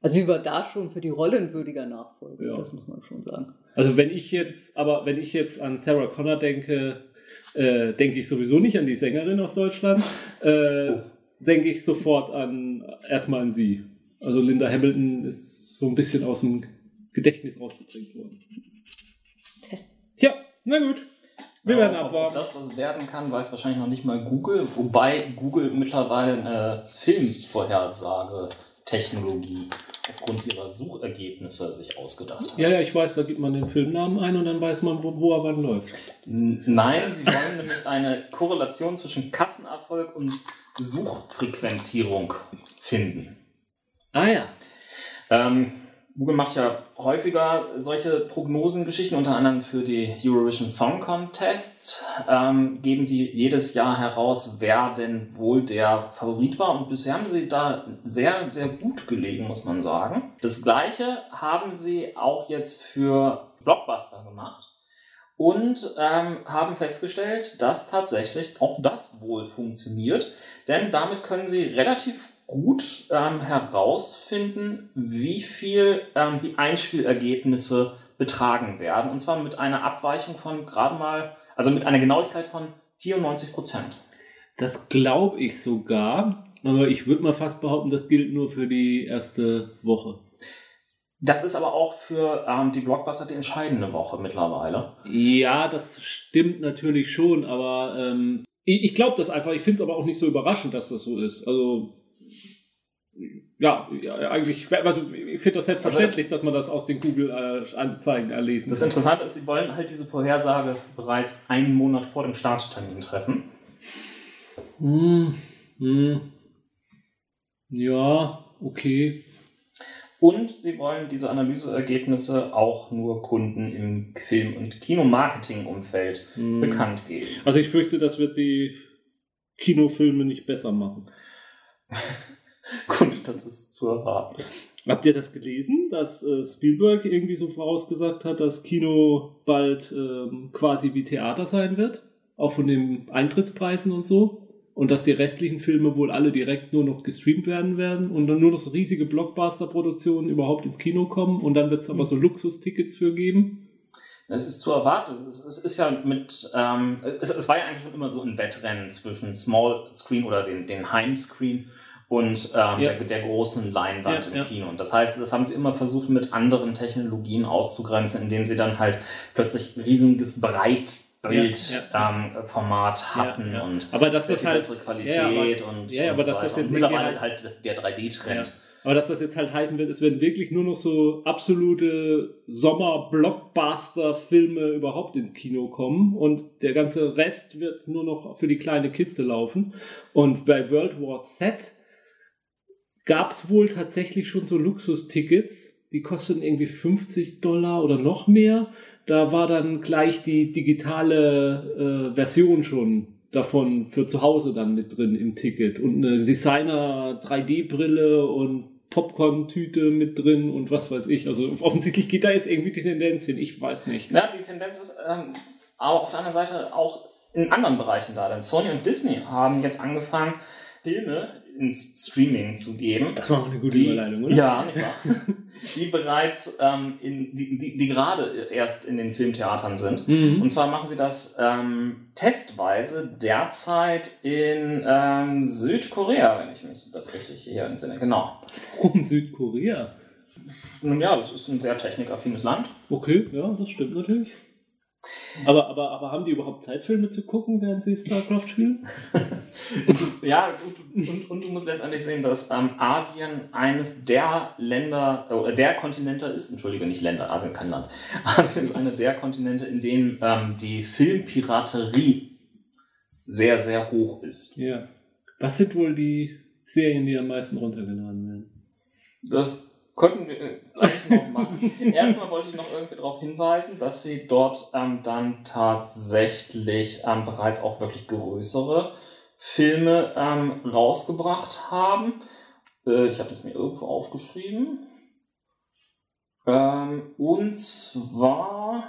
Also sie war da schon für die Rolle ein würdiger Nachfolger, Ja. das muss man schon sagen. Also wenn ich jetzt, aber wenn ich jetzt an Sarah Connor denke, äh, denke ich sowieso nicht an die Sängerin aus Deutschland, äh, denke ich sofort an erstmal an sie. Also Linda Hamilton ist so ein bisschen aus dem Gedächtnis rausgedrängt worden. Tja. Ja, na gut. Wir werden abwarten. Das, was werden kann, weiß wahrscheinlich noch nicht mal Google, wobei Google mittlerweile eine Filmvorhersage-Technologie aufgrund ihrer Suchergebnisse sich ausgedacht hat. Ja, ja, ich weiß, da gibt man den Filmnamen ein und dann weiß man, wo, wo er wann läuft. Nein, sie wollen nämlich eine Korrelation zwischen Kassenerfolg und Suchfrequentierung finden. Ah ja. Ähm, Google macht ja häufiger solche Prognosengeschichten, unter anderem für die Eurovision Song Contest. Ähm, geben sie jedes Jahr heraus, wer denn wohl der Favorit war. Und bisher haben sie da sehr, sehr gut gelegen, muss man sagen. Das gleiche haben sie auch jetzt für Blockbuster gemacht. Und ähm, haben festgestellt, dass tatsächlich auch das wohl funktioniert. Denn damit können sie relativ gut ähm, herausfinden, wie viel ähm, die Einspielergebnisse betragen werden. Und zwar mit einer Abweichung von gerade mal, also mit einer Genauigkeit von 94 Prozent. Das glaube ich sogar. Aber ich würde mal fast behaupten, das gilt nur für die erste Woche. Das ist aber auch für ähm, die Blockbuster die entscheidende Woche mittlerweile. Ja, das stimmt natürlich schon, aber ähm, ich, ich glaube das einfach. Ich finde es aber auch nicht so überraschend, dass das so ist. Also ja, eigentlich, also ich finde das selbstverständlich, dass man das aus den Google-Anzeigen erlesen Das. Interessante ist, sie wollen halt diese Vorhersage bereits einen Monat vor dem Starttermin treffen. Hm, hm. Ja, okay. Und sie wollen diese Analyseergebnisse auch nur Kunden im Film- und Kinomarketing-Umfeld Hm. bekannt geben. Also ich fürchte, das wird die Kinofilme nicht besser machen. Gut, das ist zu erwarten. Habt ihr das gelesen, dass äh, Spielberg irgendwie so vorausgesagt hat, dass Kino bald ähm, quasi wie Theater sein wird? Auch von den Eintrittspreisen und so? Und dass die restlichen Filme wohl alle direkt nur noch gestreamt werden werden und dann nur noch so riesige Blockbuster-Produktionen überhaupt ins Kino kommen und dann wird es aber so Luxustickets für geben? Es ist zu erwarten. Es ist, ja mit, ähm, es, es war ja eigentlich schon immer so ein Wettrennen zwischen Small Screen oder den, den Heimscreen und ähm, Ja. der, der großen Leinwand Ja, im ja. Kino. Und das heißt, das haben sie immer versucht, mit anderen Technologien auszugrenzen, indem sie dann halt plötzlich ein riesiges Breitbild Ja, ja. ähm, Format hatten Ja, ja. und Aber das viel halt, bessere Qualität Ja, aber- und, ja, ja, aber so das weiter. jetzt mittlerweile halt- halt der 3D-Trend. Ja. Aber dass das jetzt halt heißen wird, es werden wirklich nur noch so absolute Sommer-Blockbuster-Filme überhaupt ins Kino kommen und der ganze Rest wird nur noch für die kleine Kiste laufen. Und bei World War Z gab es wohl tatsächlich schon so Luxustickets, die kosten irgendwie 50 Dollar oder noch mehr. Da war dann gleich die digitale äh, Version schon davon für zu Hause dann mit drin im Ticket und eine Designer 3D-Brille und Popcorn-Tüte mit drin und was weiß ich. Also offensichtlich geht da jetzt irgendwie die Tendenz hin. Ich weiß nicht. Ja, die Tendenz ist ähm, aber auf der anderen Seite auch in anderen Bereichen da. Denn Sony und Disney haben jetzt angefangen, Filme ins Streaming zu geben. Das war auch eine gute Die- Überleitung, oder? Ja, die bereits, ähm, in, die, die, die gerade erst in den Filmtheatern sind. Mhm. Und zwar machen sie das ähm, testweise derzeit in ähm, Südkorea, wenn ich mich das richtig hier entsinne. Genau. Warum Südkorea? Nun ja, das ist ein sehr technikaffines Land. Okay, ja, das stimmt natürlich. Aber, aber, aber haben die überhaupt Zeit, Filme zu gucken, während sie StarCraft spielen? Ja, gut, und, und du musst letztendlich sehen, dass ähm, Asien eines der Länder, äh, der Kontinente ist, entschuldige, nicht Länder, Asien kein Land. Asien ist einer der Kontinente, in denen ähm, die Filmpiraterie sehr, sehr hoch ist. Ja. Was sind wohl die Serien, die am meisten runtergeladen werden? Das könnten wir äh, gleich noch machen. Erstmal wollte ich noch irgendwie darauf hinweisen, dass sie dort ähm, dann tatsächlich ähm, bereits auch wirklich größere Filme ähm, rausgebracht haben. Äh, ich habe das mir irgendwo aufgeschrieben. Ähm, und zwar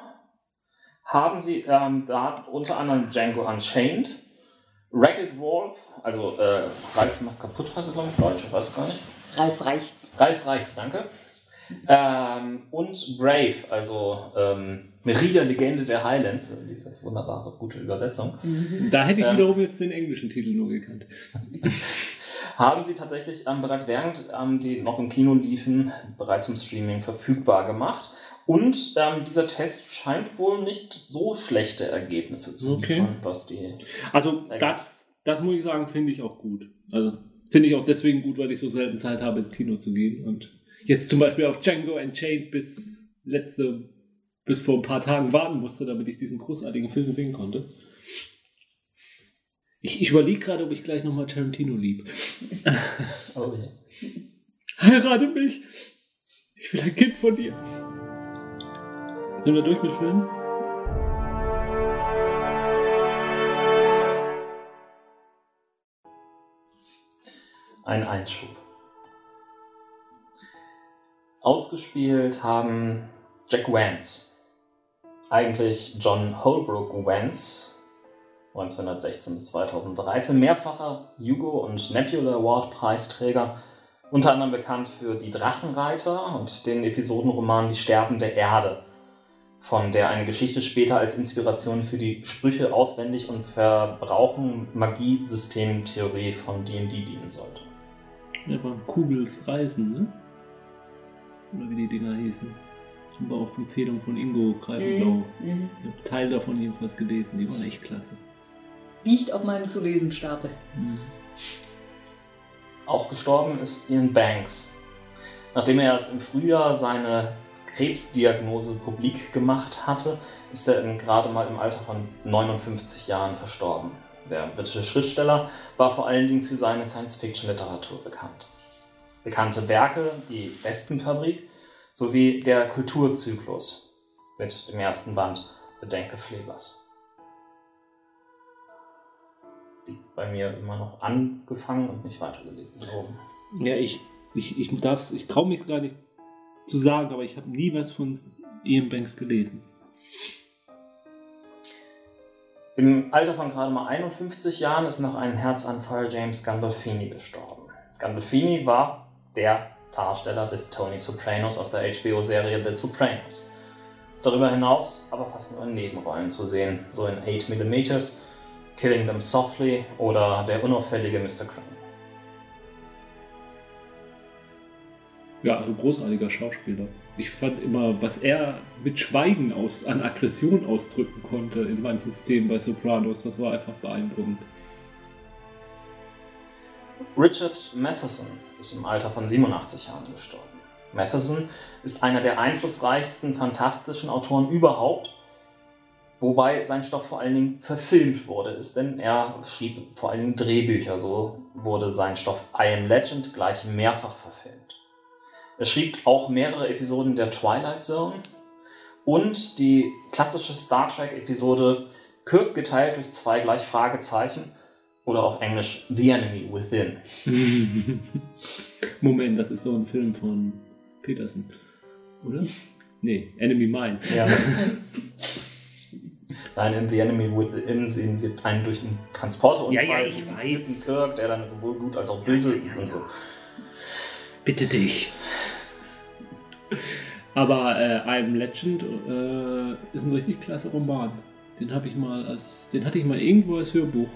haben sie ähm, da unter anderem Django Unchained, Ragged Wolf, also äh, Ralf mach's kaputt, heißt es glaube ich Deutsch, ich weiß gar nicht. Ralf reicht's. Ralf reicht's, danke. Ähm, und Brave, also ähm, Merida Legende der Highlands, also diese wunderbare, gute Übersetzung, Da hätte ich Ähm. wiederum jetzt den englischen Titel nur gekannt. haben sie tatsächlich ähm, bereits während ähm, die noch im Kino liefen, bereits im Streaming verfügbar gemacht. Und ähm, dieser Test scheint wohl nicht so schlechte Ergebnisse zu Okay. liefern, was die. Also das, das muss ich sagen, finde ich auch gut. Also finde ich auch deswegen gut, weil ich so selten Zeit habe, ins Kino zu gehen. Und jetzt zum Beispiel auf Django Unchained bis letzte, bis vor ein paar Tagen warten musste, damit ich diesen großartigen Film sehen konnte. Ich, ich überlege gerade, ob ich gleich nochmal Tarantino lieb. Oh, je. Heirate mich! Ich will ein Kind von dir. Sind wir durch mit Filmen? Ein Einschub. Ausgespielt haben Jack Vance, eigentlich John Holbrook Vance, 1916 bis 2013, mehrfacher Hugo und Nebula Award Preisträger, unter anderem bekannt für Die Drachenreiter und den Episodenroman Die sterbende Erde, von der eine Geschichte später als Inspiration für die Sprüche auswendig und Verbrauchen Magie-Systemtheorie von D&D dienen sollte. Ja, war Kugels Reisen, ne? Oder wie die Dinger hießen. Zum Bau auf Empfehlung von Ingo Greifenblau. Mhm. Ich habe Teil davon jedenfalls gelesen. Die waren echt klasse. Liegt auf meinem zu lesen Stapel. Mhm. Auch gestorben ist Ian Banks. Nachdem er erst im Frühjahr seine Krebsdiagnose publik gemacht hatte, ist er gerade mal im Alter von 59 Jahren verstorben. Der britische Schriftsteller war vor allen Dingen für seine Science-Fiction-Literatur bekannt. Bekannte Werke, die Wespenfabrik sowie der Kulturzyklus mit dem ersten Band Bedenke Flebers. Liegt bei mir immer noch angefangen und nicht weitergelesen. Warum? Ja, ich, ich, ich, ich traue mich gar nicht zu sagen, aber ich habe nie was von Ian Banks gelesen. Im Alter von gerade mal 51 Jahren ist nach einem Herzanfall James Gandolfini gestorben. Gandolfini war der Darsteller des Tony Sopranos aus der HBO-Serie The Sopranos. Darüber hinaus aber fast nur in Nebenrollen zu sehen, so in 8mm, Killing Them Softly oder Der unauffällige Mr. Crane. Ja, also großartiger Schauspieler. Ich fand immer, was er mit Schweigen aus, an Aggression ausdrücken konnte in manchen Szenen bei Sopranos, das war einfach beeindruckend. Richard Matheson ist im Alter von 87 Jahren gestorben. Matheson ist einer der einflussreichsten fantastischen Autoren überhaupt, wobei sein Stoff vor allen Dingen verfilmt wurde, ist, denn er schrieb vor allen Dingen Drehbücher. So wurde sein Stoff I Am Legend gleich mehrfach verfilmt. Er schrieb auch mehrere Episoden der Twilight Zone und die klassische Star Trek-Episode Kirk geteilt durch zwei gleich Fragezeichen oder auf Englisch The Enemy Within. Moment, das ist so ein Film von Peterson, oder? Nee, Enemy Mine. Ja. Dann in The Enemy Within sehen wir einen durch einen Transporterunfall Ja, ja, ich weiß. Kirk, der dann sowohl gut als auch böse und so. Bitte dich. Aber äh, I Am Legend äh, ist ein richtig klasse Roman. Den habe ich mal als, den hatte ich mal irgendwo als Hörbuch.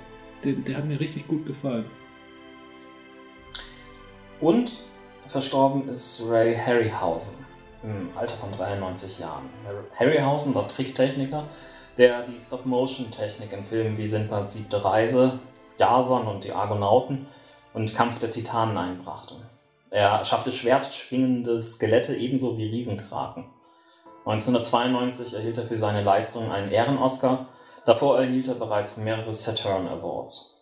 Den, der hat mir richtig gut gefallen. Und verstorben ist Ray Harryhausen im Alter von 93 Jahren. Harryhausen war Tricktechniker, der die Stop-Motion-Technik in Filmen wie Sindbad Siebte Reise, Jason und die Argonauten und Kampf der Titanen einbrachte. Er schaffte schwertschwingende Skelette ebenso wie Riesenkraken. 1992 erhielt er für seine Leistung einen Ehren-Oscar. Davor erhielt er bereits mehrere Saturn Awards.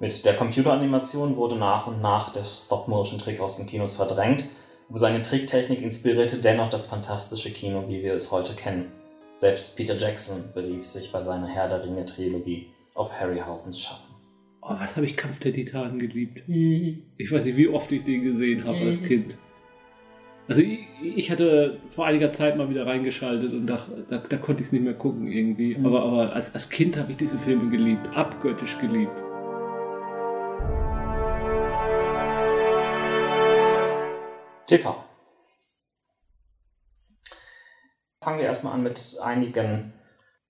Mit der Computeranimation wurde nach und nach der Stop-Motion-Trick aus den Kinos verdrängt, aber seine Tricktechnik inspirierte dennoch das fantastische Kino, wie wir es heute kennen. Selbst Peter Jackson berief sich bei seiner Herr der Ringe-Trilogie auf Harryhausens Schaffen. Oh, was habe ich Kampf der Titanen geliebt. Ich weiß nicht, wie oft ich den gesehen habe als Mhm. Kind. Also ich, ich hatte vor einiger Zeit mal wieder reingeschaltet und dachte, da, da konnte ich es nicht mehr gucken irgendwie. Mhm. Aber, aber als, als Kind habe ich diese Filme geliebt, abgöttisch geliebt. TV. Fangen wir erstmal an mit einigen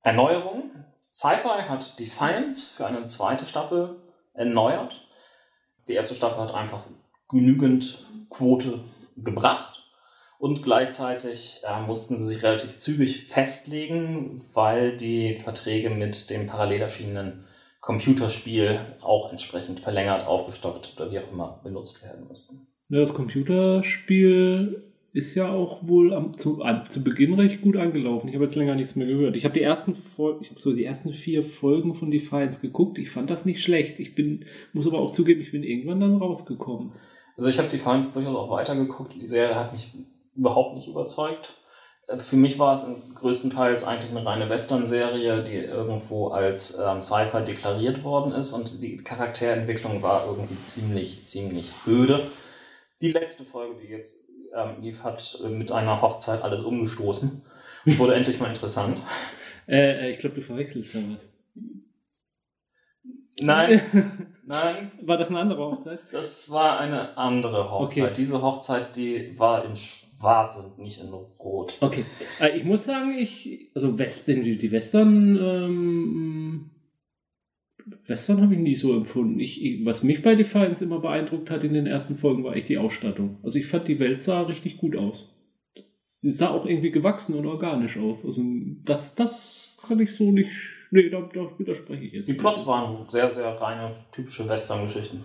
Erneuerungen. Sci-Fi hat Defiance für eine zweite Staffel erneuert. Die erste Staffel hat einfach genügend Quote gebracht und gleichzeitig äh, mussten sie sich relativ zügig festlegen, weil die Verträge mit dem parallel erschienenen Computerspiel auch entsprechend verlängert, aufgestockt oder wie auch immer benutzt werden mussten. Ja, das Computerspiel ist ja auch wohl am, zu, zu Beginn recht gut angelaufen. Ich habe jetzt länger nichts mehr gehört. Ich habe die ersten Fol ich habe so die ersten vier Folgen von Defiance geguckt. Ich fand das nicht schlecht. Ich bin, muss aber auch zugeben, ich bin irgendwann dann rausgekommen. Also ich habe Defiance durchaus auch weitergeguckt. Die Serie hat mich überhaupt nicht überzeugt. Äh, Für mich war es größtenteils eigentlich eine reine Western-Serie, die irgendwo als ähm, Sci-Fi deklariert worden ist und die Charakterentwicklung war irgendwie ziemlich, ziemlich öde. Die letzte Folge, die jetzt ähm, lief, hat äh, mit einer Hochzeit alles umgestoßen. Wurde endlich mal interessant. Äh, äh, ich glaube, du verwechselst da was. Nein, nein, War das eine andere Hochzeit? das war eine andere Hochzeit. Okay. Diese Hochzeit, die war in Schwarz und nicht in Rot. Okay. Äh, ich muss sagen, ich, also West, die, die Western, ähm, Western habe ich nie so empfunden. Ich, was mich bei Defiance immer beeindruckt hat in den ersten Folgen, war echt die Ausstattung. Also ich fand, die Welt sah richtig gut aus. Sie sah auch irgendwie gewachsen und organisch aus. Also das, das kann ich so nicht. Nee, da, da widerspreche ich jetzt. Die Plots waren sehr, sehr reine, typische Western-Geschichten.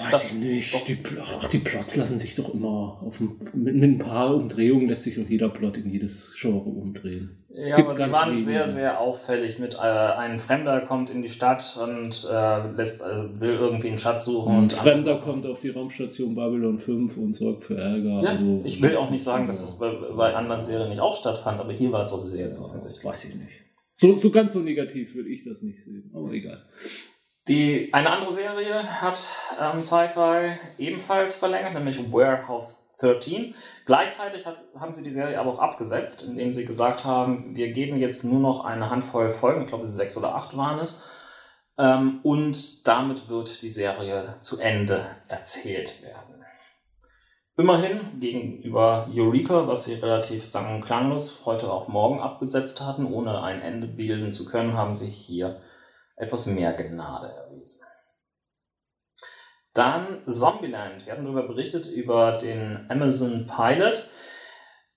Weiß ich nicht. doch. Die, ach, die Plots lassen sich doch immer auf ein, mit, mit ein paar Umdrehungen lässt sich auch jeder Plot in jedes Genre umdrehen. Ja, aber ganz waren wenige. sehr, sehr auffällig mit äh, ein Fremder kommt in die Stadt und äh, lässt, äh, will irgendwie einen Schatz suchen. Und und Fremder kommt auf die Raumstation Babylon 5 und sorgt für Ärger. Ja, also, ich will auch nicht sagen, dass das bei, bei anderen Serien nicht auch stattfand, aber hier war es so sehr, sehr offensichtlich. Weiß ich nicht. So, so ganz so negativ würde ich das nicht sehen. Aber egal. Die, eine andere Serie hat ähm, Sci-Fi ebenfalls verlängert, nämlich Warehouse 13. Gleichzeitig hat, haben sie die Serie aber auch abgesetzt, indem sie gesagt haben, wir geben jetzt nur noch eine Handvoll Folgen, ich glaube sechs oder acht waren es, ähm, und damit wird die Serie zu Ende erzählt werden. Immerhin gegenüber Eureka, was sie relativ sang- und klanglos heute auf morgen abgesetzt hatten, ohne ein Ende bilden zu können, haben sie hier etwas mehr Gnade erwiesen. Dann Zombieland. Wir hatten darüber berichtet, über den Amazon Pilot.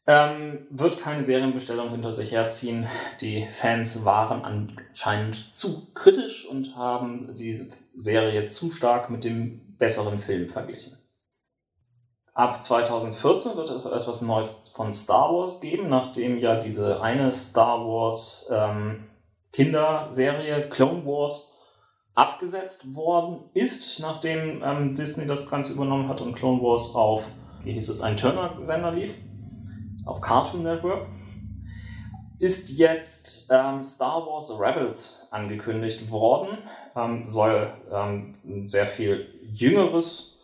Ähm, wird keine Serienbestellung hinter sich herziehen. Die Fans waren anscheinend zu kritisch und haben die Serie zu stark mit dem besseren Film verglichen. Ab 2014 wird es etwas Neues von Star Wars geben, nachdem ja diese eine Star Wars ähm, Kinderserie Clone Wars abgesetzt worden ist, nachdem ähm, Disney das Ganze übernommen hat und Clone Wars auf, wie hieß es, ein Turner-Sender lief, auf Cartoon Network, ist jetzt ähm, Star Wars Rebels angekündigt worden, ähm, soll ähm, ein sehr viel jüngeres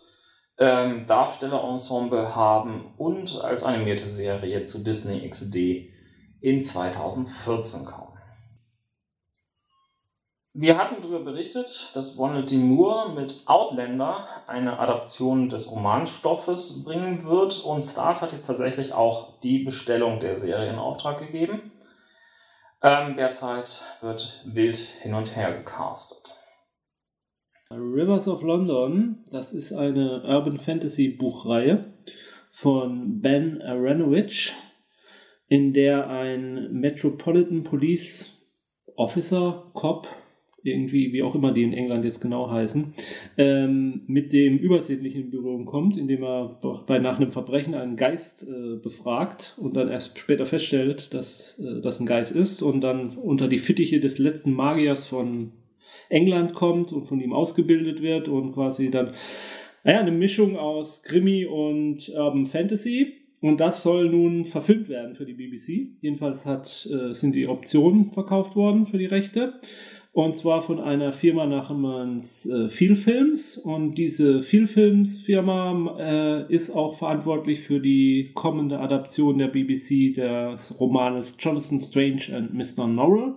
ähm, Darstellerensemble haben und als animierte Serie zu Disney XD in 2014 kommen. Wir hatten darüber berichtet, dass Ronald D. Moore mit Outlander eine Adaption des Romanstoffes bringen wird und Stars hat jetzt tatsächlich auch die Bestellung der Serie in Auftrag gegeben. Ähm, derzeit wird wild hin und her gecastet. Rivers of London, das ist eine Urban Fantasy Buchreihe von Ben Aronovich, in der ein Metropolitan Police Officer, Cop, irgendwie, wie auch immer die in England jetzt genau heißen, ähm, mit dem Übersinnlichen in Berührung kommt, indem er bei nach einem Verbrechen einen Geist äh, befragt und dann erst später feststellt, dass äh, das ein Geist ist und dann unter die Fittiche des letzten Magiers von England kommt und von ihm ausgebildet wird und quasi dann naja, eine Mischung aus Krimi und Urban Fantasy. Und das soll nun verfilmt werden für die BBC. Jedenfalls hat, äh, sind die Optionen verkauft worden für die Rechte. Und zwar von einer Firma namens äh, Vielfilms. Und diese Vielfilms-Firma äh, ist auch verantwortlich für die kommende Adaption der BBC des Romanes Jonathan Strange and Mr. Norrell.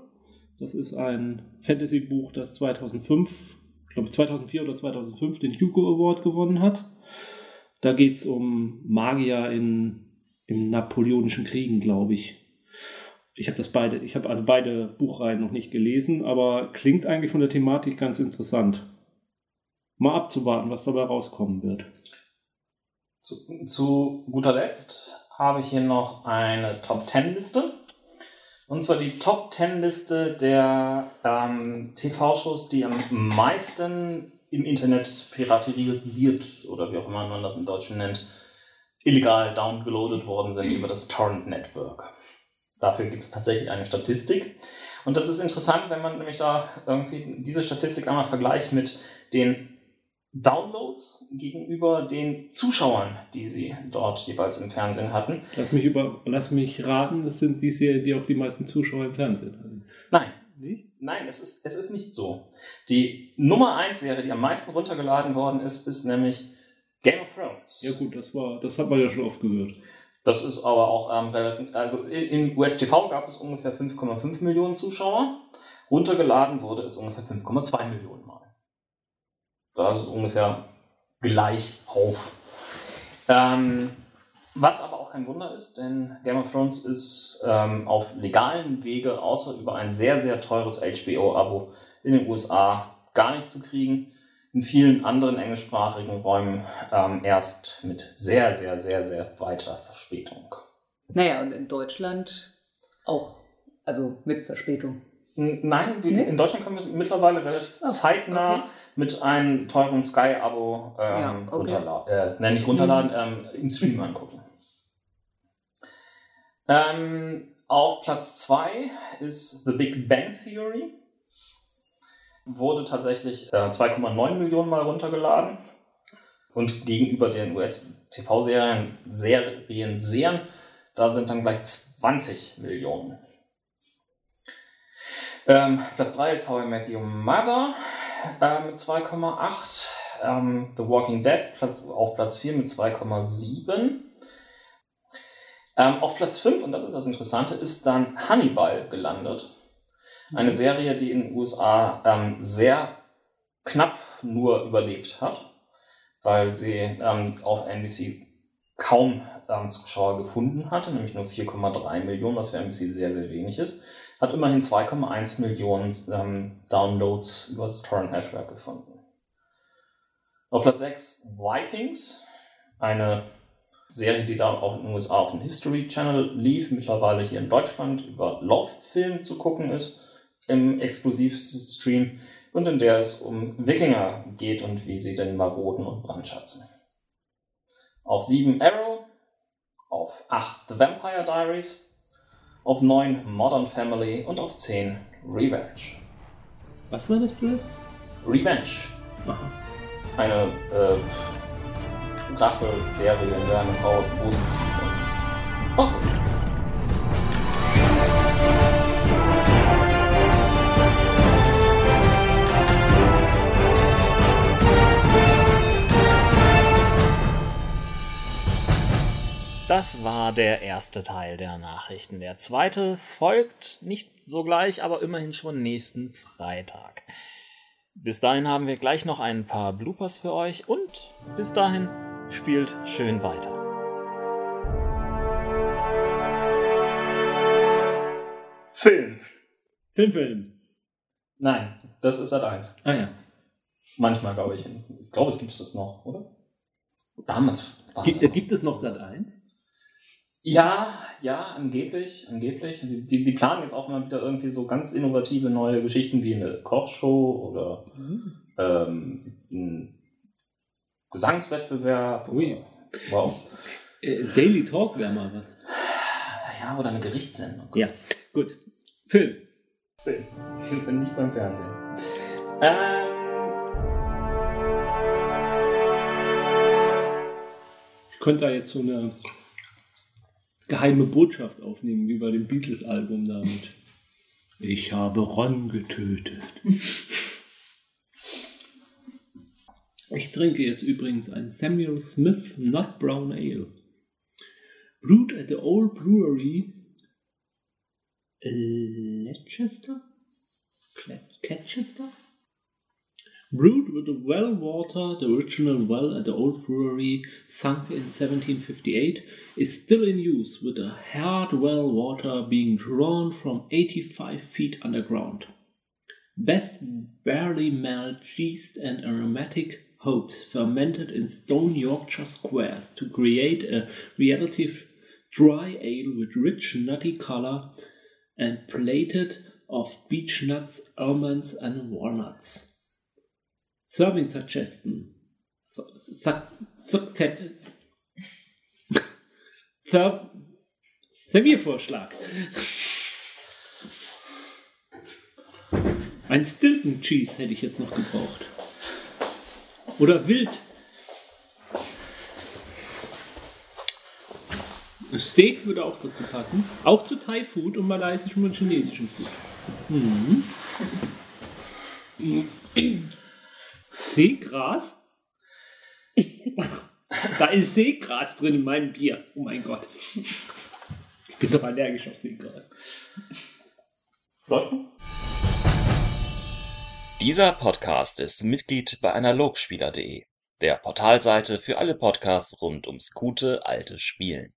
Das ist ein Fantasy-Buch, das 2005, ich glaube 2004 oder 2005 den Hugo Award gewonnen hat. Da geht es um Magier in, im Napoleonischen Kriegen, glaube ich. Ich habe das beide, ich habe also beide Buchreihen noch nicht gelesen, aber klingt eigentlich von der Thematik ganz interessant. Mal abzuwarten, was dabei rauskommen wird. Zu, zu guter Letzt habe ich hier noch eine Top 10 Liste. Und zwar die Top 10 Liste der ähm, TV-Shows, die am meisten im Internet piraterisiert oder wie auch immer man das im Deutschen nennt, illegal downgeloadet worden sind über das Torrent Network. Dafür gibt es tatsächlich eine Statistik. Und das ist interessant, wenn man nämlich da irgendwie diese Statistik einmal vergleicht mit den Downloads gegenüber den Zuschauern, die sie dort jeweils im Fernsehen hatten. Lass mich, über, lass mich raten, das sind die Serien, die auch die meisten Zuschauer im Fernsehen hatten. Nein. Nicht? Nein, es ist, es ist nicht so. Die Nummer 1 Serie, die am meisten runtergeladen worden ist, ist nämlich Game of Thrones. Ja gut, das war, das hat man ja schon oft gehört. Das ist aber auch ähm, relativ, also in USTV gab es ungefähr 5,5 Millionen Zuschauer. Runtergeladen wurde es ungefähr 5,2 Millionen Mal. Das ist ungefähr gleich auf. Ähm, was aber auch kein Wunder ist, denn Game of Thrones ist ähm, auf legalen Wege, außer über ein sehr, sehr teures HBO-Abo in den USA, gar nicht zu kriegen in vielen anderen englischsprachigen Räumen ähm, erst mit sehr, sehr, sehr, sehr weiter Verspätung. Naja, und in Deutschland auch, also mit Verspätung. Nein, nee? in Deutschland können wir es mittlerweile relativ oh, zeitnah okay. mit einem teuren Sky-Abo ähm, ja, okay. runterladen, äh, nicht runterladen, mhm. ähm, im Stream angucken. Ähm, auf Platz 2 ist The Big Bang Theory wurde tatsächlich äh, 2,9 Millionen Mal runtergeladen. Und gegenüber den US-TV-Serien, Serien, Serien, da sind dann gleich 20 Millionen. Ähm, Platz 3 ist How I Met Your Mother äh, mit 2,8. Ähm, The Walking Dead Platz, auf Platz 4 mit 2,7. Ähm, auf Platz 5, und das ist das Interessante, ist dann Hannibal gelandet eine Serie, die in den USA ähm, sehr knapp nur überlebt hat, weil sie ähm, auf NBC kaum ähm, Zuschauer gefunden hatte, nämlich nur 4,3 Millionen, was für NBC sehr, sehr wenig ist. Hat immerhin 2,1 Millionen ähm, Downloads über das Torrent Network gefunden. Auf Platz 6 Vikings, eine Serie, die da auch in den USA auf dem History Channel lief, mittlerweile hier in Deutschland über Love Film zu gucken ist im Exklusivstream und in der es um Wikinger geht und wie sie denn maroden und brandschatzen. Auf 7 Arrow, auf 8 The Vampire Diaries, auf 9 Modern Family und auf 10 Revenge. Was war das jetzt? Revenge. Aha. Eine äh, Rache-Serie, in der eine Frau Busen zieht. Ach, Das war der erste Teil der Nachrichten. Der zweite folgt nicht sogleich, aber immerhin schon nächsten Freitag. Bis dahin haben wir gleich noch ein paar Bloopers für euch und bis dahin spielt schön weiter. Film. Film, Film. Nein, das ist Sat 1. Ah ja. Manchmal, glaube ich. Ich glaube, es gibt es noch, oder? Damals war Gibt, äh, gibt es noch Sat 1? Ja, ja, angeblich, angeblich. Die, die, die planen jetzt auch mal wieder irgendwie so ganz innovative neue Geschichten wie eine Kochshow oder ähm, ein Gesangswettbewerb. Ui. Wow. Äh, Daily Talk wäre mal was. Ja, oder eine Gerichtssendung. Ja, gut. Film. Film. Wir sind nicht beim Fernsehen. Ähm, Ich könnte da jetzt so eine geheime Botschaft aufnehmen, wie bei dem Beatles-Album damit. Ich habe Ron getötet. Ich trinke jetzt übrigens ein Samuel Smith Nut Brown Ale. Brewed at the Old Brewery Leicester? Catchester? Brewed with well water, the original well at the old brewery, sunk in 1758, is still in use, with the hard well water being drawn from 85 feet underground. Best barley malt, yeast, and aromatic hops fermented in stone Yorkshire squares to create a relative dry ale with rich nutty color and plated of beech nuts, almonds, and walnuts. Serving suggestion. Su Serviervorschlag. Ein Stilton Cheese hätte ich jetzt noch gebraucht. Oder Wild. Steak würde auch dazu passen. Auch zu Thai Food und malaysischem und chinesischem Food. Mhm. Seegras? da ist Seegras drin in meinem Bier. Oh mein Gott. Ich bin doch allergisch auf Seegras. noch? Dieser Podcast ist Mitglied bei analogspieler.de, der Portalseite für alle Podcasts rund ums gute alte Spielen.